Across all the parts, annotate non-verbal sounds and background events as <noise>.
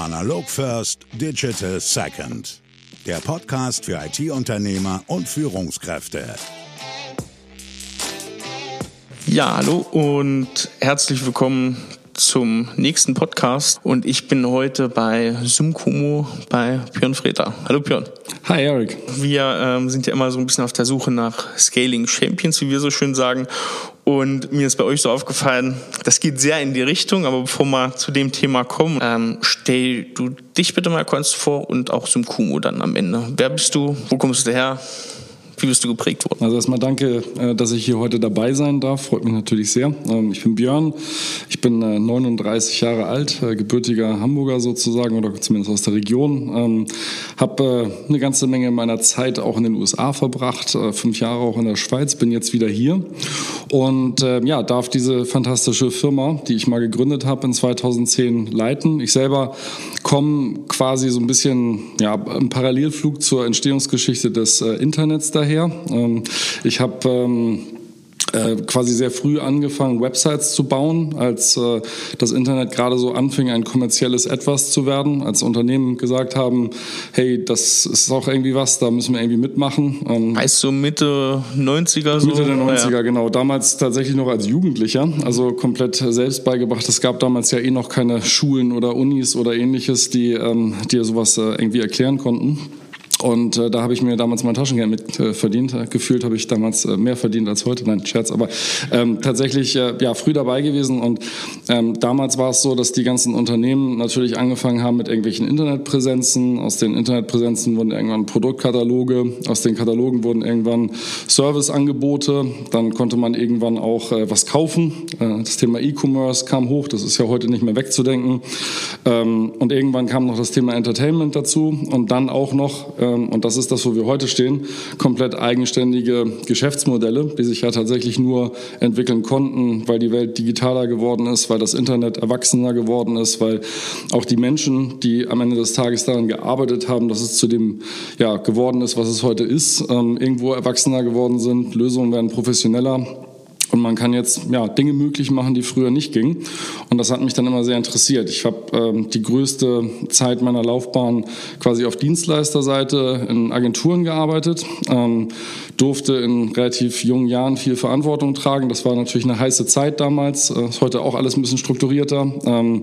Analog First, Digital Second. Der Podcast für IT-Unternehmer und Führungskräfte. Ja, hallo und herzlich willkommen zum nächsten Podcast. Und ich bin heute bei Sumkumo bei Björn Freter. Hallo Björn. Hi Eric. Wir ähm, sind ja immer so ein bisschen auf der Suche nach Scaling Champions, wie wir so schön sagen. Und mir ist bei euch so aufgefallen, das geht sehr in die Richtung, aber bevor wir zu dem Thema kommen, ähm, stell du dich bitte mal kurz vor und auch Sumkumo dann am Ende. Wer bist du? Wo kommst du her? Wie bist du geprägt worden? Also erstmal danke, äh, dass ich hier heute dabei sein darf. Freut mich natürlich sehr. Ähm, ich bin Björn. Ich bin 39 äh, Jahre alt, äh, gebürtiger Hamburger sozusagen oder zumindest aus der Region. Ähm, Habe eine ganze Menge meiner Zeit auch in den USA verbracht, fünf Jahre auch in der Schweiz. Bin jetzt wieder hier und ja, darf diese fantastische Firma, die ich mal gegründet habe in 2010 leiten. Ich selber komme quasi so ein bisschen ja, im Parallelflug zur Entstehungsgeschichte des Internets daher daher. Ähm, ich habe ähm, äh, quasi sehr früh angefangen, Websites zu bauen, als äh, das Internet gerade so anfing, ein kommerzielles Etwas zu werden, als Unternehmen gesagt haben, hey, das ist auch irgendwie was, da müssen wir irgendwie mitmachen. Ähm, heißt so Mitte 90er so? Mitte der 90er, ja. genau. Damals tatsächlich noch als Jugendlicher, also komplett selbst beigebracht. Es gab damals ja eh noch keine Schulen oder Unis oder ähnliches, die ähm, dir sowas äh, irgendwie erklären konnten. Und äh, da habe ich mir damals mein Taschengeld mit äh, verdient. Äh, gefühlt habe ich damals äh, mehr verdient als heute. Nein, Scherz. Aber ähm, tatsächlich äh, ja früh dabei gewesen. Und ähm, damals war es so, dass die ganzen Unternehmen natürlich angefangen haben mit irgendwelchen Internetpräsenzen. Aus den Internetpräsenzen wurden irgendwann Produktkataloge. Aus den Katalogen wurden irgendwann Serviceangebote. Dann konnte man irgendwann auch äh, was kaufen. Das Thema E-Commerce kam hoch. Das ist ja heute nicht mehr wegzudenken. Ähm, und irgendwann kam noch das Thema Entertainment dazu. Und dann auch noch und das ist das, wo wir heute stehen, komplett eigenständige Geschäftsmodelle, die sich ja tatsächlich nur entwickeln konnten, weil die Welt digitaler geworden ist, weil das Internet erwachsener geworden ist, weil auch die Menschen, die am Ende des Tages daran gearbeitet haben, dass es zu dem ja, geworden ist, was es heute ist, ähm, irgendwo erwachsener geworden sind, Lösungen werden professioneller. Und man kann jetzt ja, Dinge möglich machen, die früher nicht gingen. Und das hat mich dann immer sehr interessiert. Ich habe ähm, die größte Zeit meiner Laufbahn quasi auf Dienstleisterseite in Agenturen gearbeitet, ähm, durfte in relativ jungen Jahren viel Verantwortung tragen. Das war natürlich eine heiße Zeit damals. Äh, ist heute auch alles ein bisschen strukturierter. Ähm,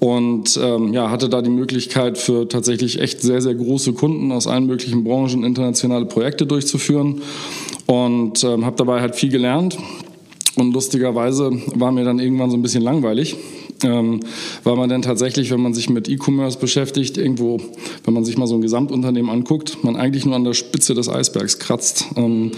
und ähm, ja, hatte da die Möglichkeit für tatsächlich echt sehr, sehr große Kunden aus allen möglichen Branchen internationale Projekte durchzuführen. Und ähm, habe dabei halt viel gelernt. Und lustigerweise war mir dann irgendwann so ein bisschen langweilig ähm, weil man dann tatsächlich, wenn man sich mit E-Commerce beschäftigt, irgendwo, wenn man sich mal so ein Gesamtunternehmen anguckt, man eigentlich nur an der Spitze des Eisbergs kratzt. Ähm,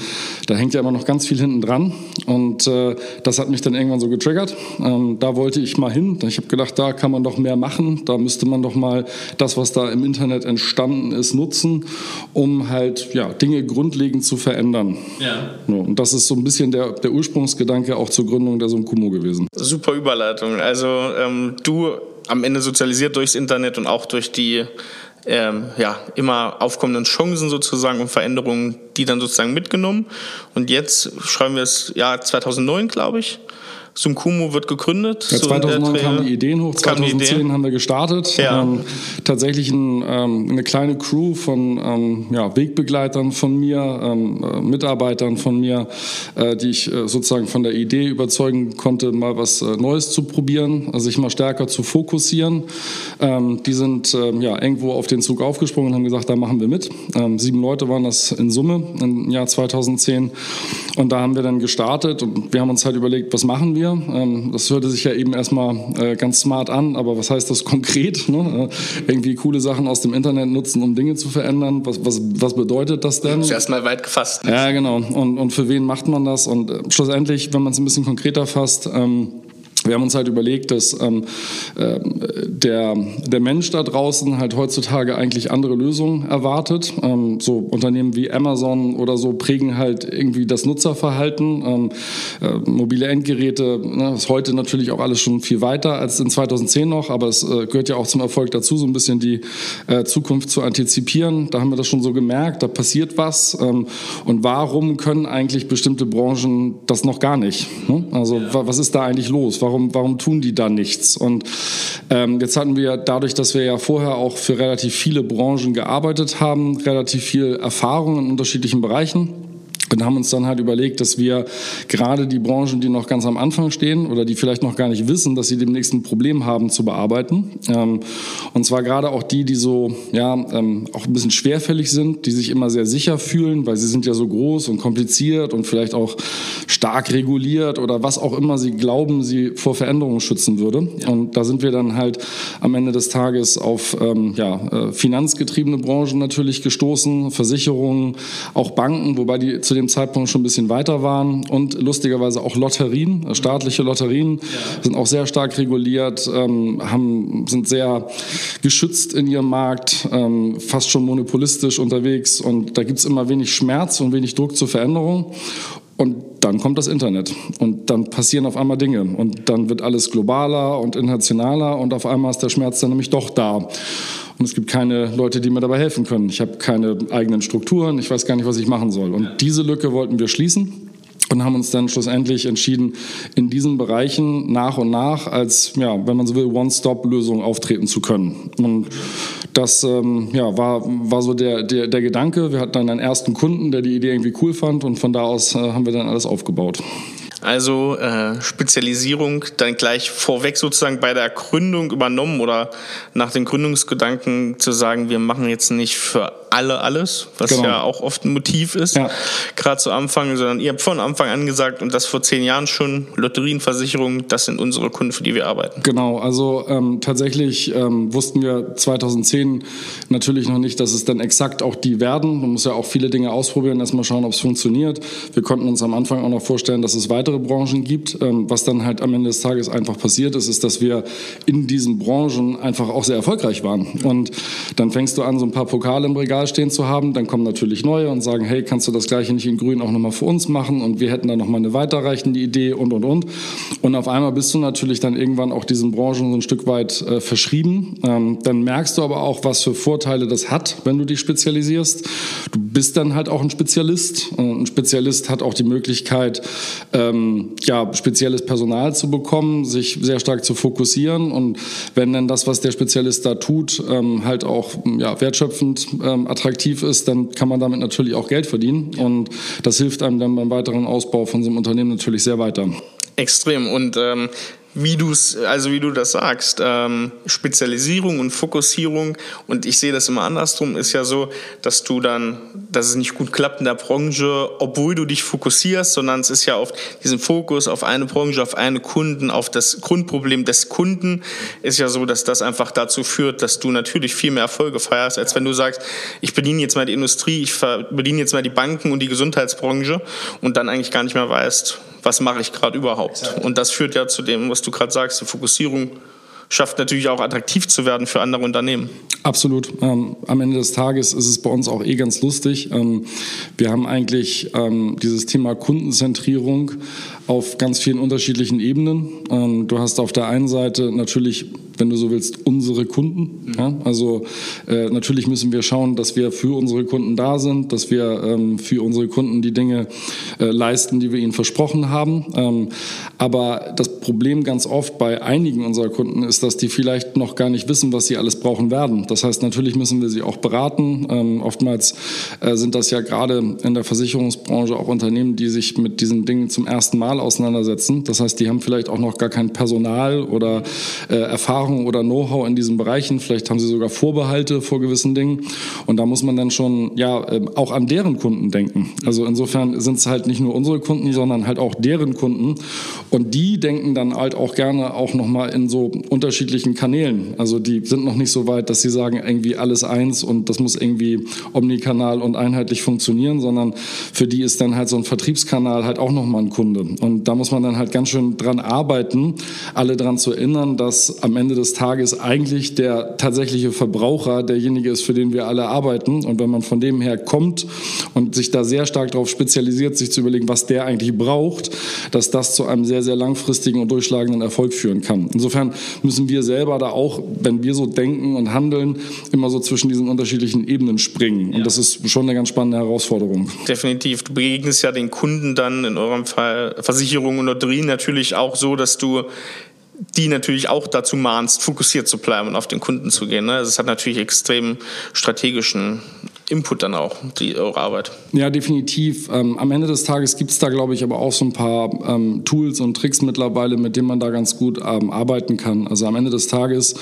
da hängt ja immer noch ganz viel hinten dran und äh, das hat mich dann irgendwann so getriggert. Ähm, da wollte ich mal hin. Ich habe gedacht, da kann man doch mehr machen. Da müsste man doch mal das, was da im Internet entstanden ist, nutzen, um halt ja, Dinge grundlegend zu verändern. Ja. Und das ist so ein bisschen der, der Ursprungsgedanke auch zur Gründung der Sumkumo gewesen. Super Überleitung. Also ähm, du am Ende sozialisiert durchs Internet und auch durch die ähm, ja, immer aufkommenden Chancen sozusagen und Veränderungen, die dann sozusagen mitgenommen. Und jetzt schreiben wir es Jahr 2009, glaube ich. Sumkumo wird gegründet. Ja, 2009 so kamen die Ideen hoch, 2010 Ideen. haben wir gestartet. Ja. Ähm, tatsächlich ein, ähm, eine kleine Crew von ähm, ja, Wegbegleitern von mir, ähm, äh, Mitarbeitern von mir, äh, die ich äh, sozusagen von der Idee überzeugen konnte, mal was äh, Neues zu probieren, also sich mal stärker zu fokussieren. Ähm, die sind ähm, ja, irgendwo auf den Zug aufgesprungen und haben gesagt, da machen wir mit. sieben Leute waren das in Summe im Jahr 2010. Und da haben wir dann gestartet und wir haben uns halt überlegt, was machen wir? Wir. Ähm, das hörte sich ja eben erstmal äh, ganz smart an, aber was heißt das <laughs> konkret? Ne? Äh, irgendwie coole Sachen aus dem Internet nutzen, um Dinge zu verändern. Was, was, was bedeutet das denn? Das ist erstmal weit gefasst. Ja, genau. Und, und für wen macht man das? Und äh, schlussendlich, wenn man es ein bisschen konkreter fasst, ähm, wir haben uns halt überlegt, dass ähm, äh, der, der Mensch da draußen halt heutzutage eigentlich andere Lösungen erwartet. Ähm, so Unternehmen wie Amazon oder so prägen halt irgendwie das Nutzerverhalten. Ähm, äh, mobile Endgeräte ne, ist heute natürlich auch alles schon viel weiter als in 2010 noch, aber es äh, gehört ja auch zum Erfolg dazu, so ein bisschen die äh, Zukunft zu antizipieren. Da haben wir das schon so gemerkt, da passiert was. Ähm, und warum können eigentlich bestimmte Branchen das noch gar nicht? Ne? Also ja. was ist da eigentlich los? Warum, warum tun die da nichts? Und ähm, jetzt hatten wir dadurch, dass wir ja vorher auch für relativ viele Branchen gearbeitet haben, relativ viel Erfahrung in unterschiedlichen Bereichen und haben uns dann halt überlegt, dass wir gerade die Branchen, die noch ganz am Anfang stehen oder die vielleicht noch gar nicht wissen, dass sie demnächst ein Problem haben, zu bearbeiten. Ähm, und zwar gerade auch die, die so, ja, ähm, auch ein bisschen schwerfällig sind, die sich immer sehr sicher fühlen, weil sie sind ja so groß und kompliziert und vielleicht auch stark reguliert oder was auch immer sie glauben, sie vor Veränderungen schützen würde. Und da sind wir dann halt am Ende des Tages auf, ähm, ja, äh, finanzgetriebene Branchen natürlich gestoßen, Versicherungen, auch Banken, wobei die zu dem Zeitpunkt schon ein bisschen weiter waren und lustigerweise auch Lotterien, äh, staatliche Lotterien ja. sind auch sehr stark reguliert, ähm, haben, sind sehr geschützt in ihrem Markt, ähm, fast schon monopolistisch unterwegs und da gibt es immer wenig Schmerz und wenig Druck zur Veränderung. Und dann kommt das Internet und dann passieren auf einmal Dinge und dann wird alles globaler und internationaler und auf einmal ist der Schmerz dann nämlich doch da. Und es gibt keine Leute, die mir dabei helfen können. Ich habe keine eigenen Strukturen, ich weiß gar nicht, was ich machen soll. Und diese Lücke wollten wir schließen und haben uns dann schlussendlich entschieden, in diesen Bereichen nach und nach als, ja, wenn man so will, One-Stop-Lösung auftreten zu können. Und das ähm, ja, war, war so der, der, der Gedanke. Wir hatten dann einen ersten Kunden, der die Idee irgendwie cool fand und von da aus äh, haben wir dann alles aufgebaut. Also äh, Spezialisierung dann gleich vorweg sozusagen bei der Gründung übernommen oder nach den Gründungsgedanken zu sagen, wir machen jetzt nicht für alle alles, was genau. ja auch oft ein Motiv ist, ja. gerade zu Anfang, sondern ihr habt von Anfang an gesagt und das vor zehn Jahren schon, Lotterien, Versicherungen, das sind unsere Kunden, für die wir arbeiten. Genau, also ähm, tatsächlich ähm, wussten wir 2010 natürlich noch nicht, dass es dann exakt auch die werden. Man muss ja auch viele Dinge ausprobieren, erstmal schauen, ob es funktioniert. Wir konnten uns am Anfang auch noch vorstellen, dass es weitere Branchen gibt. Ähm, was dann halt am Ende des Tages einfach passiert ist, ist, dass wir in diesen Branchen einfach auch sehr erfolgreich waren. Und dann fängst du an, so ein paar Pokale im Regal stehen zu haben. Dann kommen natürlich neue und sagen, hey, kannst du das gleiche nicht in Grün auch nochmal für uns machen? Und wir hätten da nochmal eine weiterreichende Idee und, und, und. Und auf einmal bist du natürlich dann irgendwann auch diesen Branchen so ein Stück weit äh, verschrieben. Ähm, dann merkst du aber auch, was für Vorteile das hat, wenn du dich spezialisierst. Du bist dann halt auch ein Spezialist. Und ein Spezialist hat auch die Möglichkeit, ähm, ja, spezielles Personal zu bekommen, sich sehr stark zu fokussieren. Und wenn dann das, was der Spezialist da tut, ähm, halt auch ja, wertschöpfend ähm, attraktiv ist, dann kann man damit natürlich auch Geld verdienen. Und das hilft einem dann beim weiteren Ausbau von so einem Unternehmen natürlich sehr weiter. Extrem. Und ähm, wie du es, also wie du das sagst, ähm, Spezialisierung und Fokussierung. Und ich sehe das immer andersrum, ist ja so, dass du dann, dass es nicht gut klappt in der Branche, obwohl du dich fokussierst, sondern es ist ja auf diesen Fokus auf eine Branche, auf eine Kunden, auf das Grundproblem des Kunden, ist ja so, dass das einfach dazu führt, dass du natürlich viel mehr Erfolge feierst, als wenn du sagst, ich bediene jetzt mal die Industrie, ich bediene jetzt mal die Banken und die Gesundheitsbranche und dann eigentlich gar nicht mehr weißt, was mache ich gerade überhaupt. Und das führt ja zu dem, was du gerade sagst, die Fokussierung schafft natürlich auch attraktiv zu werden für andere Unternehmen. Absolut. Ähm, am Ende des Tages ist es bei uns auch eh ganz lustig. Ähm, wir haben eigentlich ähm, dieses Thema Kundenzentrierung auf ganz vielen unterschiedlichen Ebenen. Ähm, du hast auf der einen Seite natürlich wenn du so willst, unsere Kunden. Ja? Also äh, natürlich müssen wir schauen, dass wir für unsere Kunden da sind, dass wir ähm, für unsere Kunden die Dinge äh, leisten, die wir ihnen versprochen haben. Ähm, aber das Problem ganz oft bei einigen unserer Kunden ist, dass die vielleicht noch gar nicht wissen, was sie alles brauchen werden. Das heißt, natürlich müssen wir sie auch beraten. Ähm, oftmals äh, sind das ja gerade in der Versicherungsbranche auch Unternehmen, die sich mit diesen Dingen zum ersten Mal auseinandersetzen. Das heißt, die haben vielleicht auch noch gar kein Personal oder äh, Erfahrung Erfahrung oder Know-how in diesen Bereichen. Vielleicht haben sie sogar Vorbehalte vor gewissen Dingen. Und da muss man dann schon ja ähm, auch an deren Kunden denken. Also insofern sind es halt nicht nur unsere Kunden, sondern halt auch deren Kunden. Und die denken dann halt auch gerne auch nochmal in so unterschiedlichen Kanälen. Also die sind noch nicht so weit, dass sie sagen, irgendwie alles eins und das muss irgendwie omnikanal und einheitlich funktionieren, sondern für die ist dann halt so ein Vertriebskanal halt auch nochmal ein Kunde. Und da muss man dann halt ganz schön dran arbeiten, alle dran zu erinnern, dass am Ende des Tages eigentlich der tatsächliche Verbraucher derjenige ist, für den wir alle arbeiten. Und wenn man von dem her kommt und sich da sehr stark darauf spezialisiert, sich zu überlegen, was der eigentlich braucht, dass das zu einem sehr, sehr langfristigen und durchschlagenden Erfolg führen kann. Insofern müssen wir selber da auch, wenn wir so denken und handeln, immer so zwischen diesen unterschiedlichen Ebenen springen. Und das ist schon eine ganz spannende Herausforderung. Definitiv. Du begegnest ja den Kunden dann in eurem Fall Versicherungen und Lotterien natürlich auch so, dass du die natürlich auch dazu mahnst, fokussiert zu bleiben und auf den Kunden zu gehen. Ne? Also es hat natürlich extrem strategischen Input dann auch, die, eure Arbeit. Ja, definitiv. Ähm, am Ende des Tages gibt es da, glaube ich, aber auch so ein paar ähm, Tools und Tricks mittlerweile, mit denen man da ganz gut ähm, arbeiten kann. Also am Ende des Tages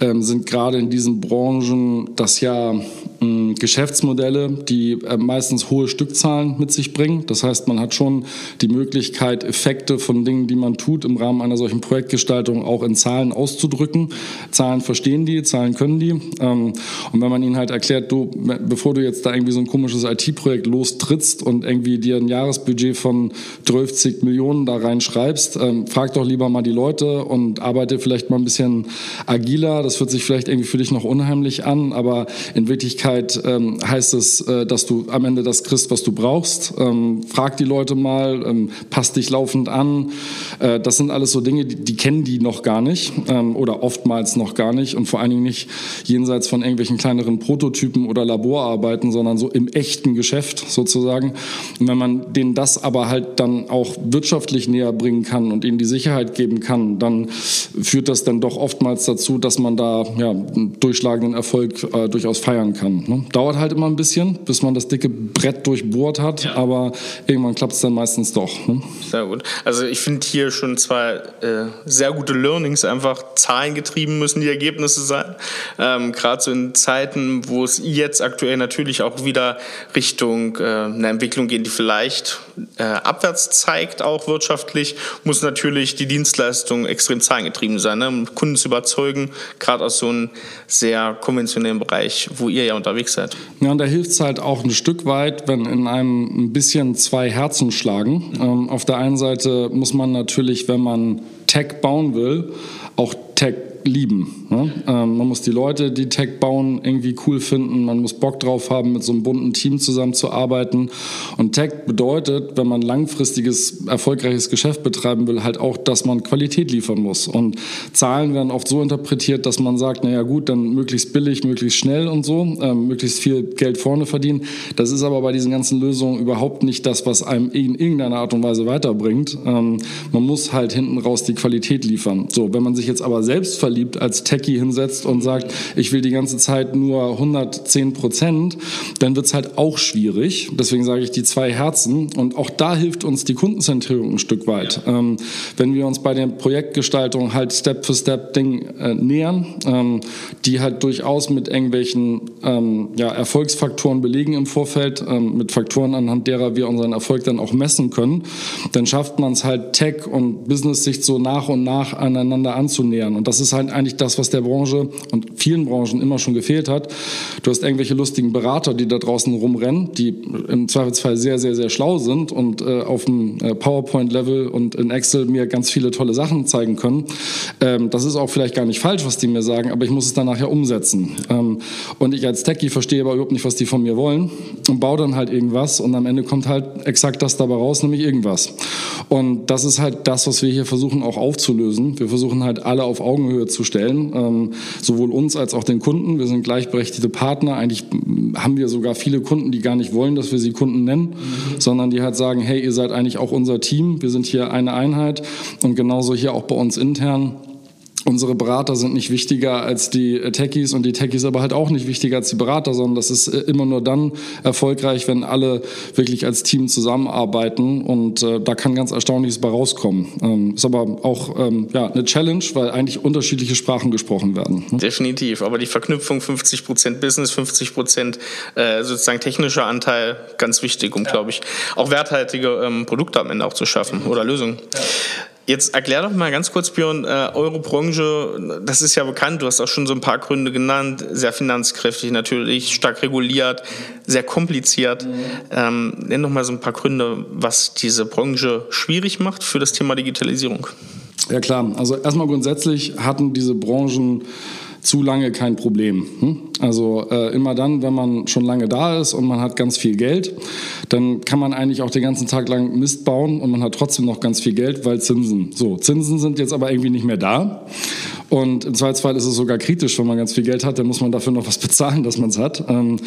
ähm, sind gerade in diesen Branchen das ja Geschäftsmodelle, die äh, meistens hohe Stückzahlen mit sich bringen. Das heißt, man hat schon die Möglichkeit, Effekte von Dingen, die man tut, im Rahmen einer solchen Projektgestaltung auch in Zahlen auszudrücken. Zahlen verstehen die, Zahlen können die. Ähm, und wenn man ihnen halt erklärt, du, bevor du jetzt da irgendwie so ein komisches IT-Projekt lostrittst und irgendwie dir ein Jahresbudget von 12 Millionen da reinschreibst, ähm, frag doch lieber mal die Leute und arbeite vielleicht mal ein bisschen agiler. Das hört sich vielleicht irgendwie für dich noch unheimlich an, aber in Wirklichkeit ähm, heißt es, äh, dass du am Ende das kriegst, was du brauchst. Ähm, frag die Leute mal, ähm, passt dich laufend an. Äh, das sind alles so Dinge, die, die kennen die noch gar nicht ähm, oder oftmals noch gar nicht und vor allen Dingen nicht jenseits von irgendwelchen kleineren Prototypen oder Laborarbeiten arbeiten, sondern so im echten Geschäft sozusagen. Und wenn man denen das aber halt dann auch wirtschaftlich näher bringen kann und ihnen die Sicherheit geben kann, dann führt das dann doch oftmals dazu, dass man da ja, einen durchschlagenden Erfolg äh, durchaus feiern kann. Ne? Dauert halt immer ein bisschen, bis man das dicke Brett durchbohrt hat, ja. aber irgendwann klappt es dann meistens doch. Ne? Sehr gut. Also ich finde hier schon zwei äh, sehr gute Learnings, einfach zahlengetrieben müssen die Ergebnisse sein. Ähm, Gerade so in Zeiten, wo es jetzt aktuell natürlich auch wieder Richtung äh, eine Entwicklung gehen, die vielleicht äh, abwärts zeigt, auch wirtschaftlich, muss natürlich die Dienstleistung extrem zahlengetrieben sein, ne? um Kunden zu überzeugen, gerade aus so einem sehr konventionellen Bereich, wo ihr ja unterwegs seid. Ja, und da hilft es halt auch ein Stück weit, wenn in einem ein bisschen zwei Herzen schlagen. Ähm, auf der einen Seite muss man natürlich, wenn man Tech bauen will, auch Tech lieben. Ne? Ähm, man muss die Leute, die Tech bauen, irgendwie cool finden. Man muss Bock drauf haben, mit so einem bunten Team zusammenzuarbeiten. Und Tech bedeutet, wenn man langfristiges, erfolgreiches Geschäft betreiben will, halt auch, dass man Qualität liefern muss. Und Zahlen werden oft so interpretiert, dass man sagt, naja gut, dann möglichst billig, möglichst schnell und so, ähm, möglichst viel Geld vorne verdienen. Das ist aber bei diesen ganzen Lösungen überhaupt nicht das, was einem in irgendeiner Art und Weise weiterbringt. Ähm, man muss halt hinten raus die Qualität liefern. So, wenn man sich jetzt aber selbst verliebt als Techie hinsetzt und sagt, ich will die ganze Zeit nur 110 Prozent, dann wird es halt auch schwierig. Deswegen sage ich die zwei Herzen. Und auch da hilft uns die Kundenzentrierung ein Stück weit. Ja. Ähm, wenn wir uns bei der Projektgestaltung halt Step für Step Ding äh, nähern, ähm, die halt durchaus mit irgendwelchen ähm, ja, Erfolgsfaktoren belegen im Vorfeld, ähm, mit Faktoren anhand derer wir unseren Erfolg dann auch messen können, dann schafft man es halt Tech und Business sich so nach und nach aneinander anzunähern. Und das ist halt halt eigentlich das, was der Branche und vielen Branchen immer schon gefehlt hat. Du hast irgendwelche lustigen Berater, die da draußen rumrennen, die im Zweifelsfall sehr, sehr, sehr schlau sind und äh, auf dem äh, PowerPoint-Level und in Excel mir ganz viele tolle Sachen zeigen können. Ähm, das ist auch vielleicht gar nicht falsch, was die mir sagen, aber ich muss es dann nachher umsetzen. Ähm, und ich als Techie verstehe aber überhaupt nicht, was die von mir wollen und baue dann halt irgendwas und am Ende kommt halt exakt das dabei raus, nämlich irgendwas. Und das ist halt das, was wir hier versuchen auch aufzulösen. Wir versuchen halt alle auf Augenhöhe zu stellen, ähm, sowohl uns als auch den Kunden. Wir sind gleichberechtigte Partner. Eigentlich haben wir sogar viele Kunden, die gar nicht wollen, dass wir sie Kunden nennen, mhm. sondern die halt sagen, hey, ihr seid eigentlich auch unser Team. Wir sind hier eine Einheit und genauso hier auch bei uns intern unsere Berater sind nicht wichtiger als die Techies und die Techies aber halt auch nicht wichtiger als die Berater, sondern das ist äh, immer nur dann erfolgreich, wenn alle wirklich als Team zusammenarbeiten und äh, da kann ganz Erstaunliches bei rauskommen. Ähm, ist aber auch ähm, ja, eine Challenge, weil eigentlich unterschiedliche Sprachen gesprochen werden. Ne? Definitiv, aber die Verknüpfung 50 Prozent Business, 50 Prozent äh, sozusagen technischer Anteil, ganz wichtig, um, ja. glaube ich, auch werthaltige ähm, Produkte am Ende auch zu schaffen oder Lösungen. Ja. Jetzt erklär doch mal ganz kurz, Björn, äh, eure Branche, das ist ja bekannt, du hast auch schon so ein paar Gründe genannt, sehr finanzkräftig natürlich, stark reguliert, sehr kompliziert. Mhm. Ähm, nenn doch mal so ein paar Gründe, was diese Branche schwierig macht für das Thema Digitalisierung. Ja klar, also erstmal grundsätzlich hatten diese Branchen zu lange kein Problem. Hm? Also äh, immer dann, wenn man schon lange da ist und man hat ganz viel Geld, dann kann man eigentlich auch den ganzen Tag lang Mist bauen und man hat trotzdem noch ganz viel Geld, weil Zinsen. So, Zinsen sind jetzt aber irgendwie nicht mehr da. Und im Zweifelsfall ist es sogar kritisch, wenn man ganz viel Geld hat, dann muss man dafür noch was bezahlen, dass man es hat. Ähm,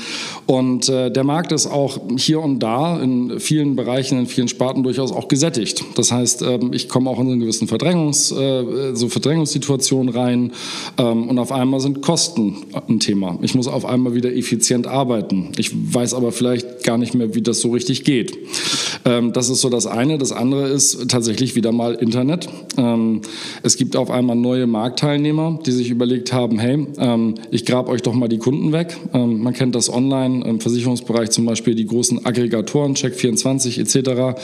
und äh, der Markt ist auch hier und da in vielen Bereichen, in vielen Sparten durchaus auch gesättigt. Das heißt, ähm, ich komme auch in so eine gewissen Verdrängungs, äh, so Verdrängungssituation rein ähm, und auf einmal sind Kosten ein Thema. Ich muss auf einmal wieder effizient arbeiten. Ich weiß aber vielleicht gar nicht mehr, wie das so richtig geht. Das ist so das eine. Das andere ist tatsächlich wieder mal Internet. Es gibt auf einmal neue Marktteilnehmer, die sich überlegt haben, hey, ich grab euch doch mal die Kunden weg. Man kennt das online im Versicherungsbereich zum Beispiel die großen Aggregatoren, Check24 etc.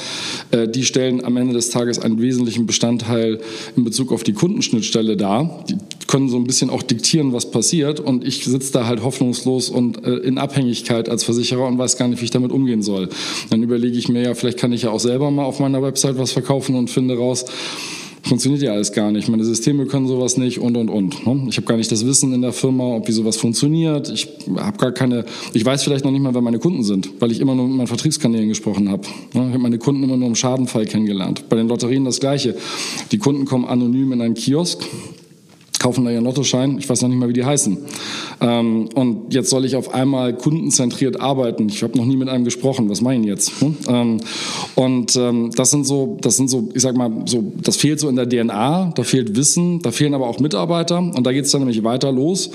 Äh, die stellen am Ende des Tages einen wesentlichen Bestandteil in Bezug auf die Kundenschnittstelle dar. Die können so ein bisschen auch diktieren, was passiert. Und ich sitze da halt hoffnungslos und äh, in Abhängigkeit als Versicherer und weiß gar nicht, wie ich damit umgehen soll. Dann überlege ich mir ja, vielleicht kann ich ja auch selber mal auf meiner Website was verkaufen und finde raus, funktioniert ja alles gar nicht. Meine Systeme können sowas nicht und und und. Ne? Ich habe gar nicht das Wissen in der Firma, ob wie sowas funktioniert. Ich habe gar keine, ich weiß vielleicht noch nicht mal, wer meine Kunden sind, weil ich immer nur mit meinen Vertriebskanälen gesprochen habe. Ne? Ich habe meine Kunden immer nur im Schadenfall kennengelernt. Bei den Lotterien das Gleiche. Die Kunden kommen anonym in einen Kiosk, kaufen da ihren Lottoschein, ich weiß noch nicht mal, wie die heißen. Ähm, und jetzt soll ich auf einmal kundenzentriert arbeiten. Ich habe noch nie mit einem gesprochen, was meine ich jetzt? Hm? Ähm, und ähm, das sind so, das sind so, ich sag mal, so, das fehlt so in der DNA, da fehlt Wissen, da fehlen aber auch Mitarbeiter und da geht es dann nämlich weiter los.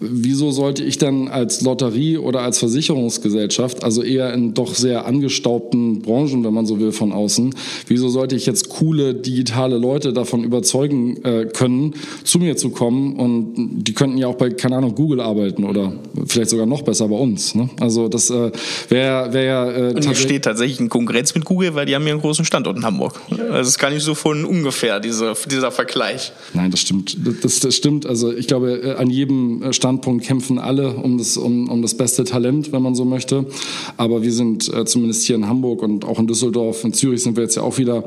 Wieso sollte ich dann als Lotterie oder als Versicherungsgesellschaft, also eher in doch sehr angestaubten Branchen, wenn man so will, von außen, wieso sollte ich jetzt coole digitale Leute davon überzeugen äh, können, zu mir zu zu kommen und die könnten ja auch bei, keine Ahnung, Google arbeiten oder vielleicht sogar noch besser bei uns. Ne? Also das äh, wäre wär ja... Äh, und hier steht tatsächlich in Konkurrenz mit Google, weil die haben ja einen großen Standort in Hamburg. Also es ist gar nicht so von ungefähr, diese, dieser Vergleich. Nein, das stimmt. Das, das stimmt. Also ich glaube, äh, an jedem äh, Standpunkt kämpfen alle um das, um, um das beste Talent, wenn man so möchte. Aber wir sind äh, zumindest hier in Hamburg und auch in Düsseldorf, in Zürich sind wir jetzt ja auch wieder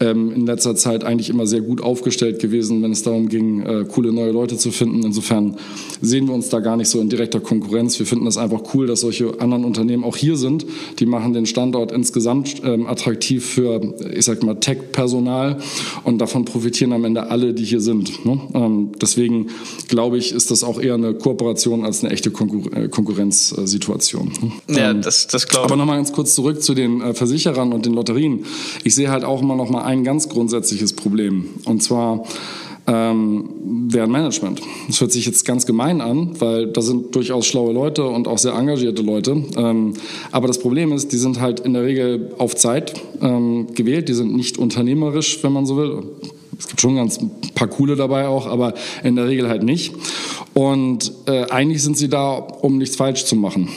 ähm, in letzter Zeit eigentlich immer sehr gut aufgestellt gewesen, wenn es darum ging, äh, coole neue Leute zu finden. Insofern sehen wir uns da gar nicht so in direkter Konkurrenz. Wir finden das einfach cool, dass solche anderen Unternehmen auch hier sind. Die machen den Standort insgesamt ähm, attraktiv für, ich sag mal, Tech-Personal und davon profitieren am Ende alle, die hier sind. Ne? Ähm, deswegen glaube ich, ist das auch eher eine Kooperation als eine echte Konkur äh, Konkurrenzsituation. Ne? Ja, ähm, das, das glaube ich. Aber nochmal ganz kurz zurück zu den äh, Versicherern und den Lotterien. Ich sehe halt auch immer noch mal ein ganz grundsätzliches Problem. Und zwar, ähm, deren Management. Das hört sich jetzt ganz gemein an, weil da sind durchaus schlaue Leute und auch sehr engagierte Leute. Ähm, aber das Problem ist, die sind halt in der Regel auf Zeit ähm, gewählt, die sind nicht unternehmerisch, wenn man so will. Es gibt schon ganz ein paar coole dabei auch, aber in der Regel halt nicht. Und äh, eigentlich sind sie da, um nichts falsch zu machen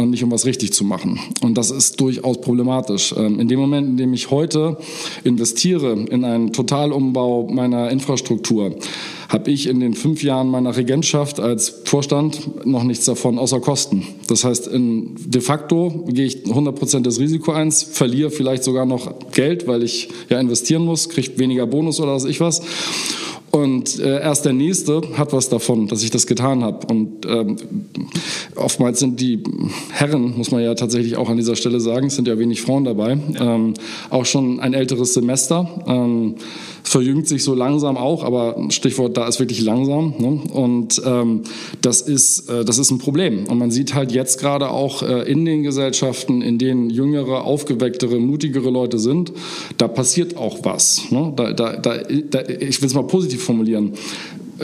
und nicht um was richtig zu machen. Und das ist durchaus problematisch. Ähm, in dem Moment, in dem ich heute investiere in einen Totalumbau meiner Infrastruktur, habe ich in den fünf Jahren meiner Regentschaft als Vorstand noch nichts davon außer Kosten. Das heißt, in, de facto gehe ich 100 Prozent des Risiko eins, verliere vielleicht sogar noch Geld, weil ich ja investieren muss, kriege weniger Bonus oder was ich was. Und äh, erst der Nächste hat was davon, dass ich das getan habe. Und ähm, oftmals sind die Herren, muss man ja tatsächlich auch an dieser Stelle sagen, es sind ja wenig Frauen dabei, ähm, auch schon ein älteres Semester. Ähm, verjüngt sich so langsam auch, aber Stichwort da ist wirklich langsam. Ne? Und ähm, das, ist, äh, das ist ein Problem. Und man sieht halt jetzt gerade auch äh, in den Gesellschaften, in denen jüngere, aufgewecktere, mutigere Leute sind, da passiert auch was. Ne? Da, da, da, da ich will es mal positiv formulieren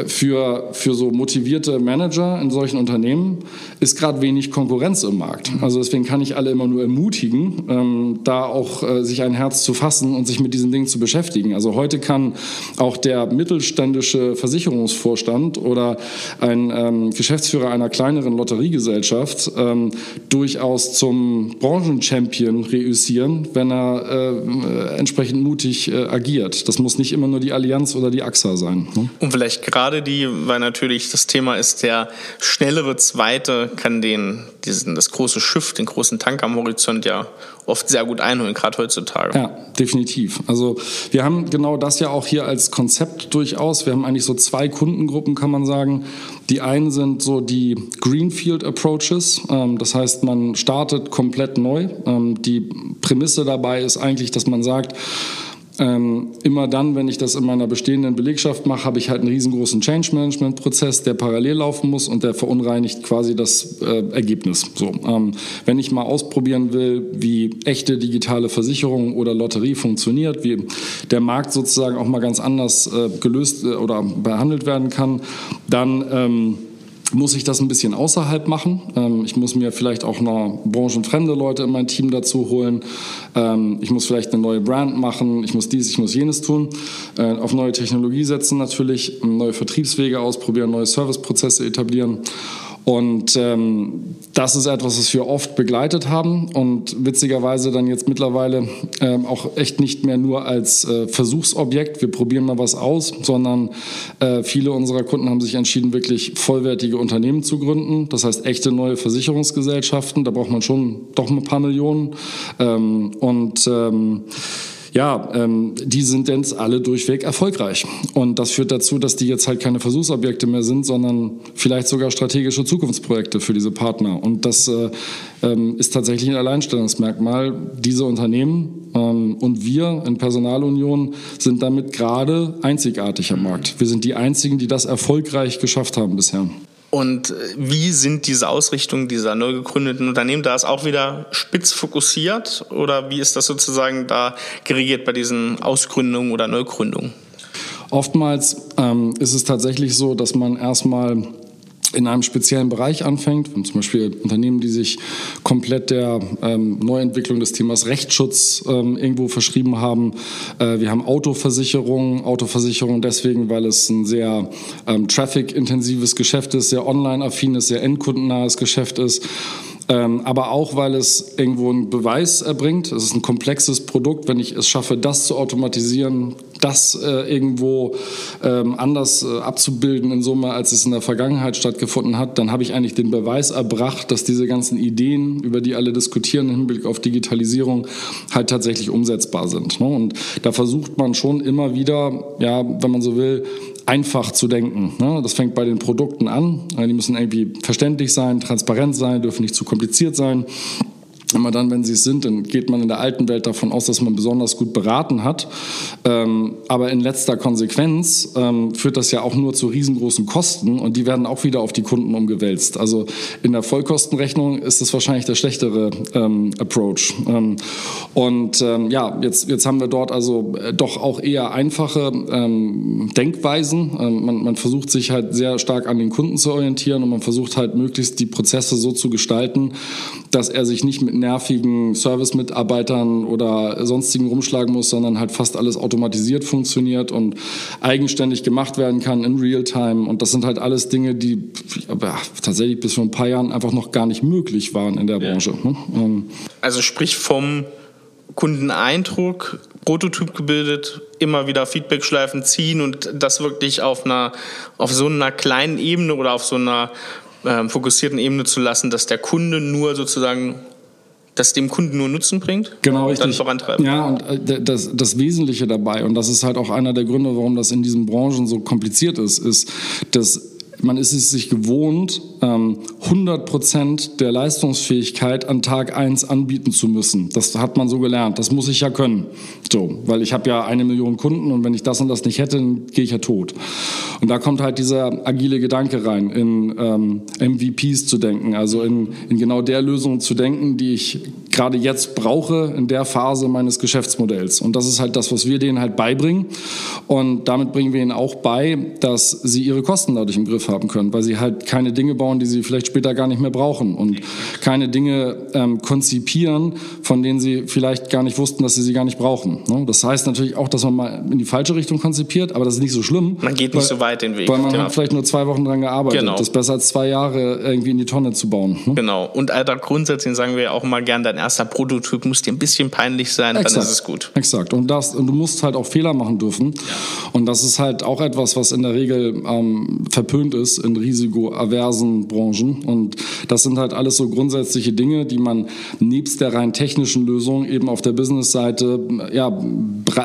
für, für so motivierte Manager in solchen Unternehmen ist gerade wenig Konkurrenz im Markt. Also deswegen kann ich alle immer nur ermutigen, ähm, da auch äh, sich ein Herz zu fassen und sich mit diesen Dingen zu beschäftigen. Also heute kann auch der mittelständische Versicherungsvorstand oder ein ähm, Geschäftsführer einer kleineren Lotteriegesellschaft ähm, durchaus zum Branchenchampion reüssieren, wenn er äh, entsprechend mutig äh, agiert. Das muss nicht immer nur die Allianz oder die AXA sein. Ne? Und vielleicht gerade gerade die, weil natürlich das Thema ist, der schnellere Zweite kann den, diesen, das große Schiff, den großen Tank am Horizont ja oft sehr gut einholen, gerade heutzutage. Ja, definitiv. Also wir haben genau das ja auch hier als Konzept durchaus. Wir haben eigentlich so zwei Kundengruppen, kann man sagen. Die einen sind so die Greenfield Approaches. Ähm, das heißt, man startet komplett neu. Ähm, die Prämisse dabei ist eigentlich, dass man sagt, Ähm, immer dann, wenn ich das in meiner bestehenden Belegschaft mache, habe ich halt einen riesengroßen Change-Management-Prozess, der parallel laufen muss und der verunreinigt quasi das äh, Ergebnis. So, ähm, wenn ich mal ausprobieren will, wie echte digitale Versicherung oder Lotterie funktioniert, wie der Markt sozusagen auch mal ganz anders äh, gelöst äh, oder behandelt werden kann, dann ähm, muss ich das ein bisschen außerhalb machen. Ähm, ich muss mir vielleicht auch noch branchenfremde Leute in mein Team dazu holen. Ähm, ich muss vielleicht eine neue Brand machen. Ich muss dies, ich muss jenes tun. Äh, auf neue Technologie setzen natürlich, neue Vertriebswege ausprobieren, neue Serviceprozesse etablieren. Und ähm, das ist etwas, was wir oft begleitet haben und witzigerweise dann jetzt mittlerweile ähm, auch echt nicht mehr nur als äh, Versuchsobjekt, wir probieren mal was aus, sondern äh, viele unserer Kunden haben sich entschieden, wirklich vollwertige Unternehmen zu gründen. Das heißt echte neue Versicherungsgesellschaften, da braucht man schon doch ein paar Millionen. Ähm, und ähm, ja, ähm, die sind jetzt alle durchweg erfolgreich. Und das führt dazu, dass die jetzt halt keine Versuchsobjekte mehr sind, sondern vielleicht sogar strategische Zukunftsprojekte für diese Partner. Und das äh, ähm, ist tatsächlich ein Alleinstellungsmerkmal. Diese Unternehmen ähm, und wir in Personalunion sind damit gerade einzigartig am Markt. Wir sind die Einzigen, die das erfolgreich geschafft haben bisher. Und äh, wie sind diese Ausrichtungen dieser neu gegründeten Unternehmen? Da ist auch wieder spitz fokussiert oder wie ist das sozusagen da geregiert bei diesen Ausgründungen oder Neugründungen? Oftmals ähm, ist es tatsächlich so, dass man erstmal in einem speziellen Bereich anfängt, zum Beispiel Unternehmen, die sich komplett der ähm, Neuentwicklung des Themas Rechtsschutz ähm, irgendwo verschrieben haben. Äh, wir haben Autoversicherung, Autoversicherung deswegen, weil es ein sehr ähm, traffic-intensives Geschäft ist, sehr online-affines, sehr endkundennahes Geschäft ist. Ähm, aber auch, weil es irgendwo einen Beweis erbringt. Es ist ein komplexes Produkt. Wenn ich es schaffe, das zu automatisieren, das äh, irgendwo ähm, anders äh, abzubilden in Summe, als es in der Vergangenheit stattgefunden hat, dann habe ich eigentlich den Beweis erbracht, dass diese ganzen Ideen, über die alle diskutieren im Hinblick auf Digitalisierung, halt tatsächlich umsetzbar sind. Ne? Und da versucht man schon immer wieder, ja, wenn man so will, einfach zu denken. Ne? Das fängt bei den Produkten an. Die müssen irgendwie verständlich sein, transparent sein, dürfen nicht zu kompliziert sein. Immer dann, wenn sie es sind, dann geht man in der alten Welt davon aus, dass man besonders gut beraten hat. Ähm, aber in letzter Konsequenz ähm, führt das ja auch nur zu riesengroßen Kosten und die werden auch wieder auf die Kunden umgewälzt. Also in der Vollkostenrechnung ist das wahrscheinlich der schlechtere ähm, Approach. Ähm, und ähm, ja, jetzt, jetzt haben wir dort also äh, doch auch eher einfache ähm, Denkweisen. Man, man versucht sich halt sehr stark an den Kunden zu orientieren und man versucht halt möglichst die Prozesse so zu gestalten, dass er sich nicht mit nervigen Service-Mitarbeitern oder sonstigen rumschlagen muss, sondern halt fast alles automatisiert funktioniert und eigenständig gemacht werden kann in Realtime. Und das sind halt alles Dinge, die ja, tatsächlich bis vor ein paar Jahren einfach noch gar nicht möglich waren in der Branche. Ne? Ähm, also sprich vom Kundeneindruck, Prototyp gebildet, immer wieder Feedbackschleifen ziehen und das wirklich auf einer, auf so einer kleinen Ebene oder auf so einer ähm, fokussierten Ebene zu lassen, dass der Kunde nur sozusagen das dem Kunden nur Nutzen bringt genau, und dann vorantreiben. Ja, und äh, das, das Wesentliche dabei, und das ist halt auch einer der Gründe, warum das in diesen Branchen so kompliziert ist, ist, dass man ist es sich gewohnt, 100 ähm, Prozent der Leistungsfähigkeit an Tag 1 anbieten zu müssen. Das hat man so gelernt. Das muss ich ja können. So, weil ich habe ja eine Million Kunden und wenn ich das und das nicht hätte, dann gehe ich ja tot. Und da kommt halt dieser agile Gedanke rein, in ähm, MVPs zu denken, also in, in genau der Lösung zu denken, die ich gerade jetzt brauche in der Phase meines Geschäftsmodells. Und das ist halt das, was wir denen halt beibringen. Und damit bringen wir ihnen auch bei, dass sie ihre Kosten dadurch im Griff haben können, weil sie halt keine Dinge bauen, die sie vielleicht später gar nicht mehr brauchen und keine Dinge ähm, konzipieren, von denen sie vielleicht gar nicht wussten, dass sie sie gar nicht brauchen. Ne? Das heißt natürlich auch, dass man mal in die falsche Richtung konzipiert, aber das ist nicht so schlimm. Man geht nicht weil, so weit den Weg. Weil man ja. hat vielleicht nur zwei Wochen dran gearbeitet. Genau. Das ist besser als zwei Jahre irgendwie in die Tonne zu bauen. Ne? Genau. Und Alter, grundsätzlich sagen wir auch mal gern, dein erster Prototyp muss dir ein bisschen peinlich sein, Exakt. dann ist es gut. Exakt. Und, das, und du musst halt auch Fehler machen dürfen. Ja. Und das ist halt auch etwas, was in der Regel ähm, verpönt ist in risikoaversen Branchen. Und das sind halt alles so grundsätzliche Dinge, die man nebst der rein technischen Lösung eben auf der Business-Seite ja,